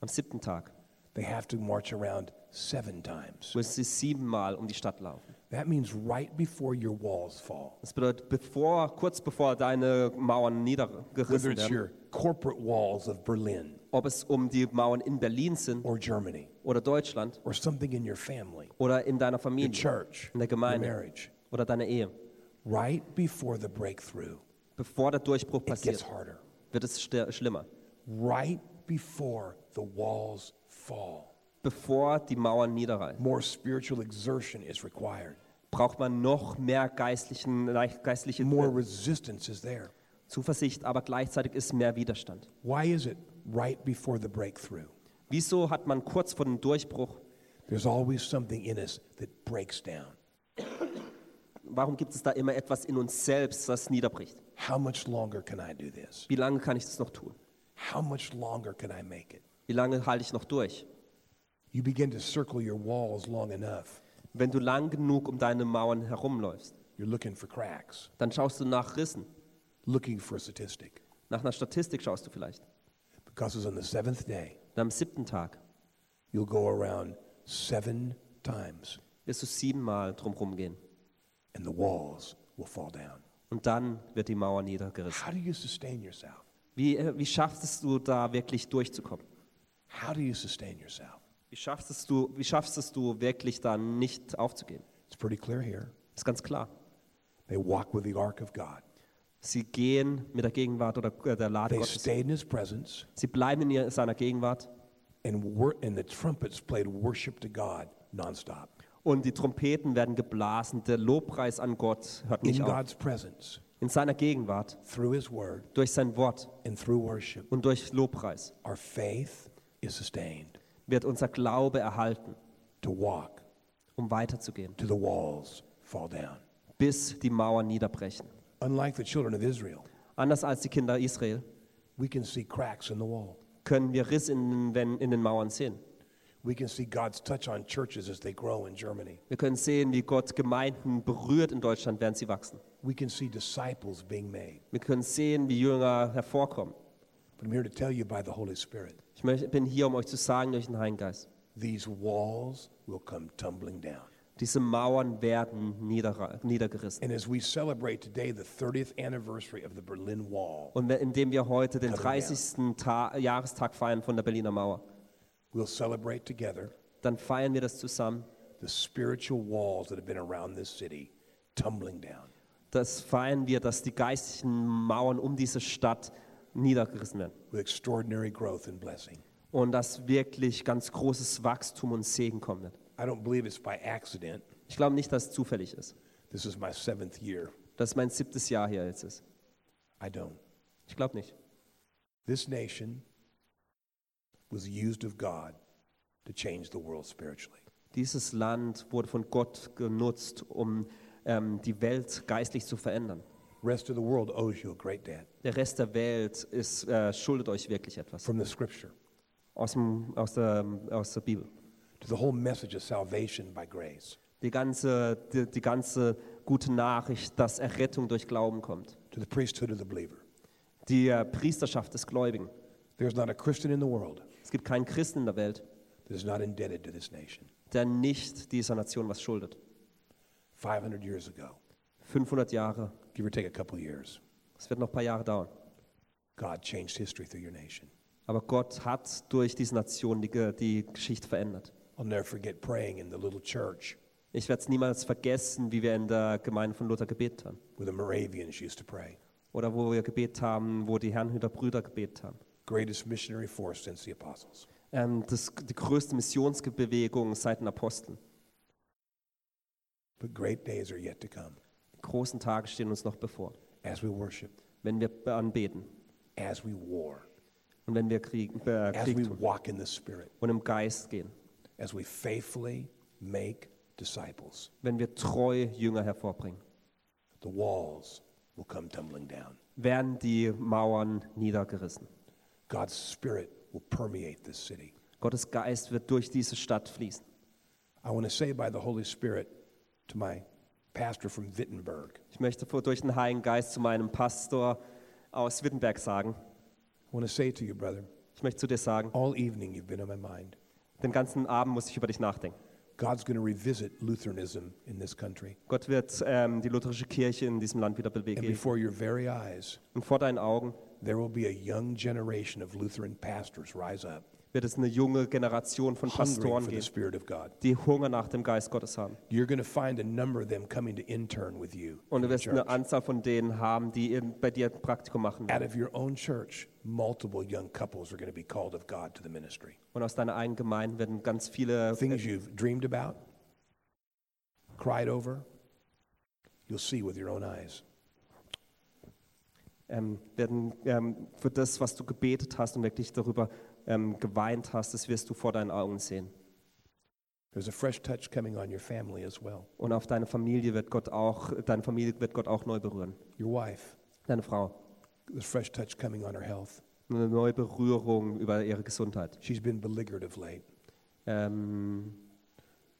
Speaker 2: am siebten Tag,
Speaker 4: they have to march around seven times.
Speaker 2: müssen sie siebenmal um die Stadt laufen.
Speaker 4: That means right before your walls fall.
Speaker 2: Das bedeutet, bevor, kurz bevor deine Mauern
Speaker 4: Whether
Speaker 2: niedergerissen
Speaker 4: it's
Speaker 2: werden,
Speaker 4: your corporate walls of Berlin
Speaker 2: ob es um die Mauern in Berlin sind
Speaker 4: or Germany
Speaker 2: oder Deutschland
Speaker 4: or something in your family,
Speaker 2: oder in deiner
Speaker 4: your
Speaker 2: Familie
Speaker 4: church,
Speaker 2: in der
Speaker 4: your
Speaker 2: Gemeinde.
Speaker 4: marriage,
Speaker 2: oder deiner Ehe.
Speaker 4: right before the breakthrough,
Speaker 2: Bevor der Durchbruch passiert, wird es schlimmer.
Speaker 4: Right before the walls fall,
Speaker 2: Bevor die Mauern niederreißen,
Speaker 4: more spiritual exertion is required.
Speaker 2: braucht man noch mehr geistlichen, geistliche
Speaker 4: More resistance is there.
Speaker 2: Zuversicht, aber gleichzeitig ist mehr Widerstand.
Speaker 4: Why is it right before the breakthrough?
Speaker 2: Wieso hat man kurz vor dem Durchbruch,
Speaker 4: There's always something in us that breaks down.
Speaker 2: warum gibt es da immer etwas in uns selbst, das niederbricht?
Speaker 4: How much longer can I do this?
Speaker 2: Wie lange kann ich das noch tun?
Speaker 4: How much longer can I make it?
Speaker 2: Wie lange halte ich noch durch?
Speaker 4: You begin to circle your walls long enough,
Speaker 2: Wenn du lang genug um deine Mauern herumläufst,
Speaker 4: you're looking for cracks,
Speaker 2: dann schaust du nach Rissen.
Speaker 4: looking for a statistic.
Speaker 2: Nach einer Statistik schaust du vielleicht.
Speaker 4: Because it's on the seventh day,
Speaker 2: Und am siebten Tag
Speaker 4: you'll go around seven times
Speaker 2: wirst du siebenmal drumherum gehen.
Speaker 4: and the walls will fall down.
Speaker 2: Und dann wird die Mauer niedergerissen.
Speaker 4: How do you sustain yourself?
Speaker 2: Wie, äh, wie schaffst du da wirklich durchzukommen?
Speaker 4: How do you sustain yourself?
Speaker 2: Wie schaffst es du, wie schaffst es du wirklich da nicht aufzugehen?
Speaker 4: It's pretty clear here.
Speaker 2: Ist ganz klar.
Speaker 4: They walk with the ark of God.
Speaker 2: Sie gehen mit der Gegenwart oder äh, der Lade
Speaker 4: They
Speaker 2: Gottes.
Speaker 4: stayed in his presence,
Speaker 2: Sie bleiben in seiner Gegenwart
Speaker 4: and, wor- and the trumpets played worship to God nonstop.
Speaker 2: und die Trompeten werden geblasen. Der Lobpreis an Gott hört
Speaker 4: In
Speaker 2: nicht auf.
Speaker 4: God's presence,
Speaker 2: In seiner Gegenwart,
Speaker 4: through his word,
Speaker 2: durch sein Wort
Speaker 4: and through worship,
Speaker 2: und durch Lobpreis
Speaker 4: our faith is sustained
Speaker 2: wird unser Glaube erhalten,
Speaker 4: to walk
Speaker 2: um weiterzugehen,
Speaker 4: to the walls fall down.
Speaker 2: bis die Mauern niederbrechen.
Speaker 4: Unlike the children of Israel,
Speaker 2: Anders als die Kinder Israel
Speaker 4: we can see cracks in the wall.
Speaker 2: können wir Riss in, den- in den Mauern sehen.
Speaker 4: We can see God's touch on churches as they grow in Germany.
Speaker 2: Wir können sehen, wie Gott Gemeinden berührt in Deutschland, während sie wachsen.
Speaker 4: We can see disciples being made.
Speaker 2: Wir können sehen, wie Jünger hervorkommen.
Speaker 4: But I'm here to tell you by the Holy Spirit,
Speaker 2: Ich möcht- bin hier, um euch zu sagen durch den Heiligen Geist,
Speaker 4: these walls will come tumbling down.
Speaker 2: Diese Mauern werden nieder, niedergerissen.
Speaker 4: And as we celebrate today the 30th anniversary of the Berlin Wall,
Speaker 2: Und indem wir heute den
Speaker 4: Coming
Speaker 2: 30. Ta Jahrestag feiern von der Berliner Mauer,
Speaker 4: we'll celebrate together
Speaker 2: dann feiern wir das zusammen,
Speaker 4: the spiritual walls that have been around this city tumbling down.
Speaker 2: das feiern wir, dass die geistlichen Mauern um diese Stadt niedergerissen werden.
Speaker 4: with extraordinary growth and blessing.
Speaker 2: Und dass wirklich ganz großes Wachstum und Segen kommen wird.
Speaker 4: I don't believe it's by accident.
Speaker 2: Ich glaube nicht, dass es zufällig ist.
Speaker 4: This is my seventh year.
Speaker 2: Dass es mein siebtes Jahr hier jetzt ist.
Speaker 4: I don't.
Speaker 2: Ich glaube nicht.
Speaker 4: This nation was used of God to change the world spiritually.
Speaker 2: Dieses Land wurde von Gott genutzt, um ähm, die Welt geistlich zu verändern.
Speaker 4: rest of the world owes you a great debt
Speaker 2: Der Rest der Welt ist, äh, schuldet euch wirklich etwas.
Speaker 4: from the scripture
Speaker 2: Aus, dem, aus, der, aus der Bibel.
Speaker 4: To the whole message of salvation by grace,
Speaker 2: Die ganze, die, die ganze gute Nachricht, dass Errettung durch Glauben kommt.
Speaker 4: to the priesthood of the believer.
Speaker 2: Die äh, Priesterschaft des Gläubigen.
Speaker 4: There's not a Christian in the world
Speaker 2: Es gibt keinen Christen in der Welt,
Speaker 4: that is not indebted to this nation.
Speaker 2: der nicht dieser Nation was schuldet.
Speaker 4: 500 years ago,
Speaker 2: 500 Jahre,
Speaker 4: give or take a couple years,
Speaker 2: es wird noch ein paar Jahre dauern.
Speaker 4: God changed history through your nation.
Speaker 2: Aber Gott hat durch diese Nation die, Ge- die Geschichte verändert.
Speaker 4: I'll never forget praying in the little church
Speaker 2: Ich werde es niemals vergessen, wie wir in der Gemeinde von Luther gebetet haben.
Speaker 4: where the Moravians used to pray.
Speaker 2: Oder wo wir gebetet haben, wo die Herrnhüter Brüder gebetet haben.
Speaker 4: Greatest missionary force since the apostles.
Speaker 2: Ähm, das, die größte Missionsbewegung seit den Aposteln.
Speaker 4: But great days are yet to come
Speaker 2: Die großen Tage stehen uns noch bevor,
Speaker 4: as we worship,
Speaker 2: wenn wir anbeten
Speaker 4: as we war,
Speaker 2: und wenn wir Krieg, äh,
Speaker 4: as
Speaker 2: Krieg
Speaker 4: we
Speaker 2: tun
Speaker 4: walk in the Spirit,
Speaker 2: und im Geist gehen,
Speaker 4: as we faithfully make disciples.
Speaker 2: wenn wir treue Jünger hervorbringen,
Speaker 4: The walls will come tumbling down.
Speaker 2: werden die Mauern niedergerissen.
Speaker 4: God's Spirit will permeate this city.
Speaker 2: Gottes Geist wird durch diese Stadt fließen.
Speaker 4: I want to say by the Holy Spirit to my pastor from Wittenberg,
Speaker 2: Ich möchte durch den Heiligen Geist zu meinem Pastor aus Wittenberg sagen,
Speaker 4: I want to say to you, brother,
Speaker 2: ich möchte zu dir sagen,
Speaker 4: all evening you've been on my mind.
Speaker 2: Den ganzen Abend muss ich über dich nachdenken.
Speaker 4: God's going to revisit Lutheranism in this country.
Speaker 2: Gott wird ähm, die lutherische Kirche in diesem Land wieder
Speaker 4: And
Speaker 2: bewegen.
Speaker 4: before your very eyes,
Speaker 2: Und vor deinen Augen
Speaker 4: there will be a young generation of Lutheran pastors rise up,
Speaker 2: wird es eine junge Generation von Pastoren geben, die Hunger nach dem Geist Gottes haben.
Speaker 4: You're going to find a number of them coming to intern with you.
Speaker 2: Und du wirst eine. Anzahl von denen haben, die bei dir ein Praktikum machen
Speaker 4: Out
Speaker 2: werden.
Speaker 4: of your own church, multiple young couples are going to be called of God to the ministry.
Speaker 2: Und aus deiner eigenen Gemeinde werden ganz viele
Speaker 4: Things you've dreamed about, cried over, you'll see with your own eyes.
Speaker 2: ähm, werden ähm, für das, was du gebetet hast und wirklich darüber ähm, geweint hast, das wirst du vor deinen Augen sehen.
Speaker 4: There's a fresh touch coming on your family as well.
Speaker 2: Und auf deine Familie wird Gott auch, deine Familie wird Gott auch neu berühren.
Speaker 4: Your wife,
Speaker 2: Deine Frau.
Speaker 4: there's fresh touch coming on her health.
Speaker 2: Eine neue Berührung über ihre Gesundheit.
Speaker 4: She's been beleaguered of late.
Speaker 2: Ähm,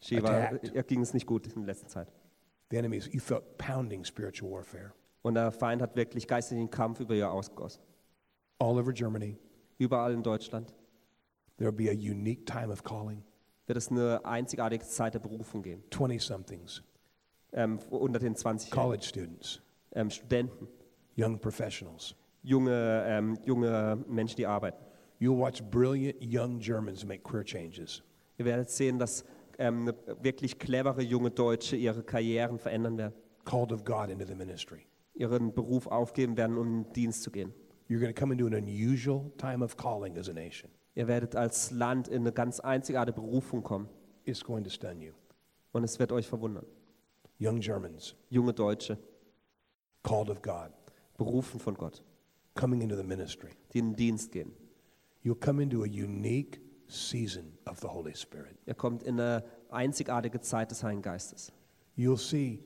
Speaker 2: sie war, ihr ging es nicht gut in letzter Zeit.
Speaker 4: The enemy is, you felt pounding spiritual warfare.
Speaker 2: Und der Feind hat wirklich geistlichen Kampf über ihr ausgegossen.
Speaker 4: All over Germany,
Speaker 2: Überall in Deutschland
Speaker 4: there'll be a unique time of calling.
Speaker 2: wird es eine einzigartige Zeit der Berufung geben.
Speaker 4: 20 somethings,
Speaker 2: Ähm, unter den 20
Speaker 4: college students,
Speaker 2: ähm, Studenten,
Speaker 4: young professionals.
Speaker 2: junge, ähm, junge Menschen, die arbeiten.
Speaker 4: You'll watch brilliant young Germans make career changes.
Speaker 2: Ihr werdet sehen, dass ähm, wirklich clevere junge Deutsche ihre Karrieren verändern werden,
Speaker 4: called of God into the ministry.
Speaker 2: ihren Beruf aufgeben werden, um in den Dienst zu gehen.
Speaker 4: You're going to come into an unusual time of calling as a nation.
Speaker 2: Ihr werdet als Land in eine ganz einzigartige Berufung kommen
Speaker 4: It's going to stun you.
Speaker 2: und es wird euch verwundern.
Speaker 4: Young Germans,
Speaker 2: Junge Deutsche,
Speaker 4: called of God,
Speaker 2: berufen von Gott,
Speaker 4: coming into the ministry.
Speaker 2: die in den Dienst gehen.
Speaker 4: You'll come into a unique season of the Holy Spirit.
Speaker 2: Ihr kommt in eine einzigartige Zeit des Heiligen Geistes.
Speaker 4: You'll see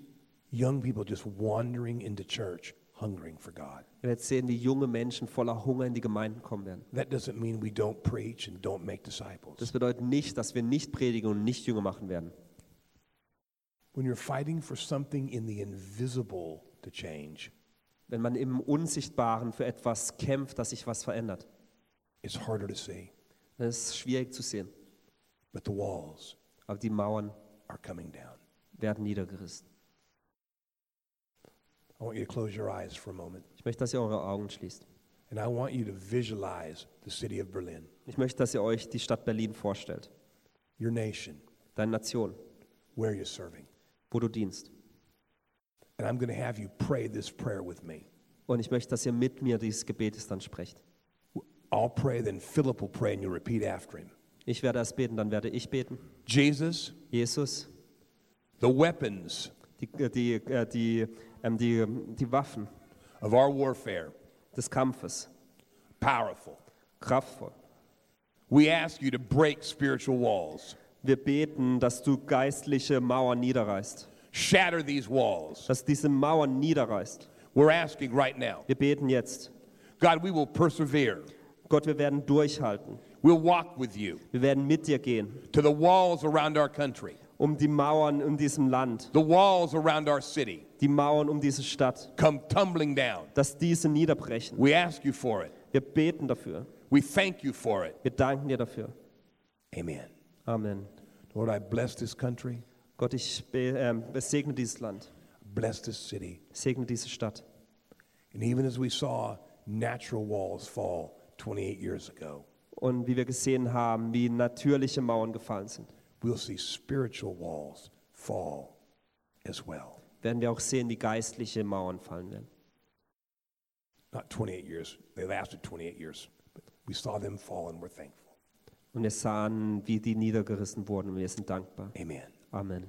Speaker 4: young people just wandering into church, hungering for God.
Speaker 2: Ihr werdet sehen, wie junge Menschen voller Hunger in die Gemeinden kommen werden.
Speaker 4: That doesn't mean we don't preach and don't make disciples.
Speaker 2: Das bedeutet nicht, dass wir nicht predigen und nicht Jünger machen werden.
Speaker 4: When you're fighting for something in the invisible to change,
Speaker 2: Wenn man im Unsichtbaren für etwas kämpft, dass sich was verändert,
Speaker 4: it's harder to see.
Speaker 2: dann ist es schwierig zu sehen.
Speaker 4: But the walls
Speaker 2: Aber die Mauern
Speaker 4: are coming down.
Speaker 2: werden niedergerissen.
Speaker 4: I want you to close your eyes for a moment.
Speaker 2: Ich möchte, dass ihr eure Augen schließt.
Speaker 4: And I want you to visualize the city of Berlin,
Speaker 2: Ich möchte, dass ihr euch die Stadt Berlin vorstellt.
Speaker 4: your nation,
Speaker 2: Deine Nation,
Speaker 4: where you're serving.
Speaker 2: wo du dienst.
Speaker 4: And I'm going to have you pray this prayer with me.
Speaker 2: Und ich möchte, dass ihr mit mir dieses Gebet dann sprecht.
Speaker 4: I'll pray, then Philip will pray, and you'll repeat after him.
Speaker 2: Ich werde erst beten, dann werde ich beten.
Speaker 4: Jesus,
Speaker 2: Jesus,
Speaker 4: the weapons
Speaker 2: die, äh, die, äh, die, ähm, die, die Waffen
Speaker 4: of our warfare,
Speaker 2: des Kampfes,
Speaker 4: powerful.
Speaker 2: kraftvoll.
Speaker 4: We ask you to break spiritual walls,
Speaker 2: Wir beten, dass du geistliche Mauern niederreißt,
Speaker 4: shatter these walls.
Speaker 2: dass diese Mauern niederreißt.
Speaker 4: We're asking right now.
Speaker 2: Wir beten jetzt.
Speaker 4: God, we will persevere.
Speaker 2: Gott, wir werden durchhalten.
Speaker 4: We'll walk with you
Speaker 2: Wir werden mit dir gehen,
Speaker 4: to the walls around our country,
Speaker 2: um die Mauern in diesem Land,
Speaker 4: the walls around our city
Speaker 2: die Mauern um diese Stadt,
Speaker 4: come tumbling down.
Speaker 2: dass diese niederbrechen.
Speaker 4: We ask you for it.
Speaker 2: Wir beten dafür.
Speaker 4: We thank you for it.
Speaker 2: Wir danken dir dafür.
Speaker 4: Amen.
Speaker 2: Amen.
Speaker 4: Lord, I bless this country,
Speaker 2: Gott, ich be- ähm, segne dieses Land,
Speaker 4: bless this city.
Speaker 2: segne diese Stadt.
Speaker 4: And even as we saw natural walls fall 28 years ago,
Speaker 2: Und wie wir gesehen haben, wie natürliche Mauern gefallen sind,
Speaker 4: we'll see spiritual walls fall as well.
Speaker 2: werden wir auch sehen, wie geistliche Mauern fallen werden.
Speaker 4: Not 28 years, they lasted 28 years, but we saw them fall and we're thankful.
Speaker 2: Und wir sahen, wie die niedergerissen wurden und wir sind dankbar.
Speaker 4: Amen.
Speaker 2: Amen.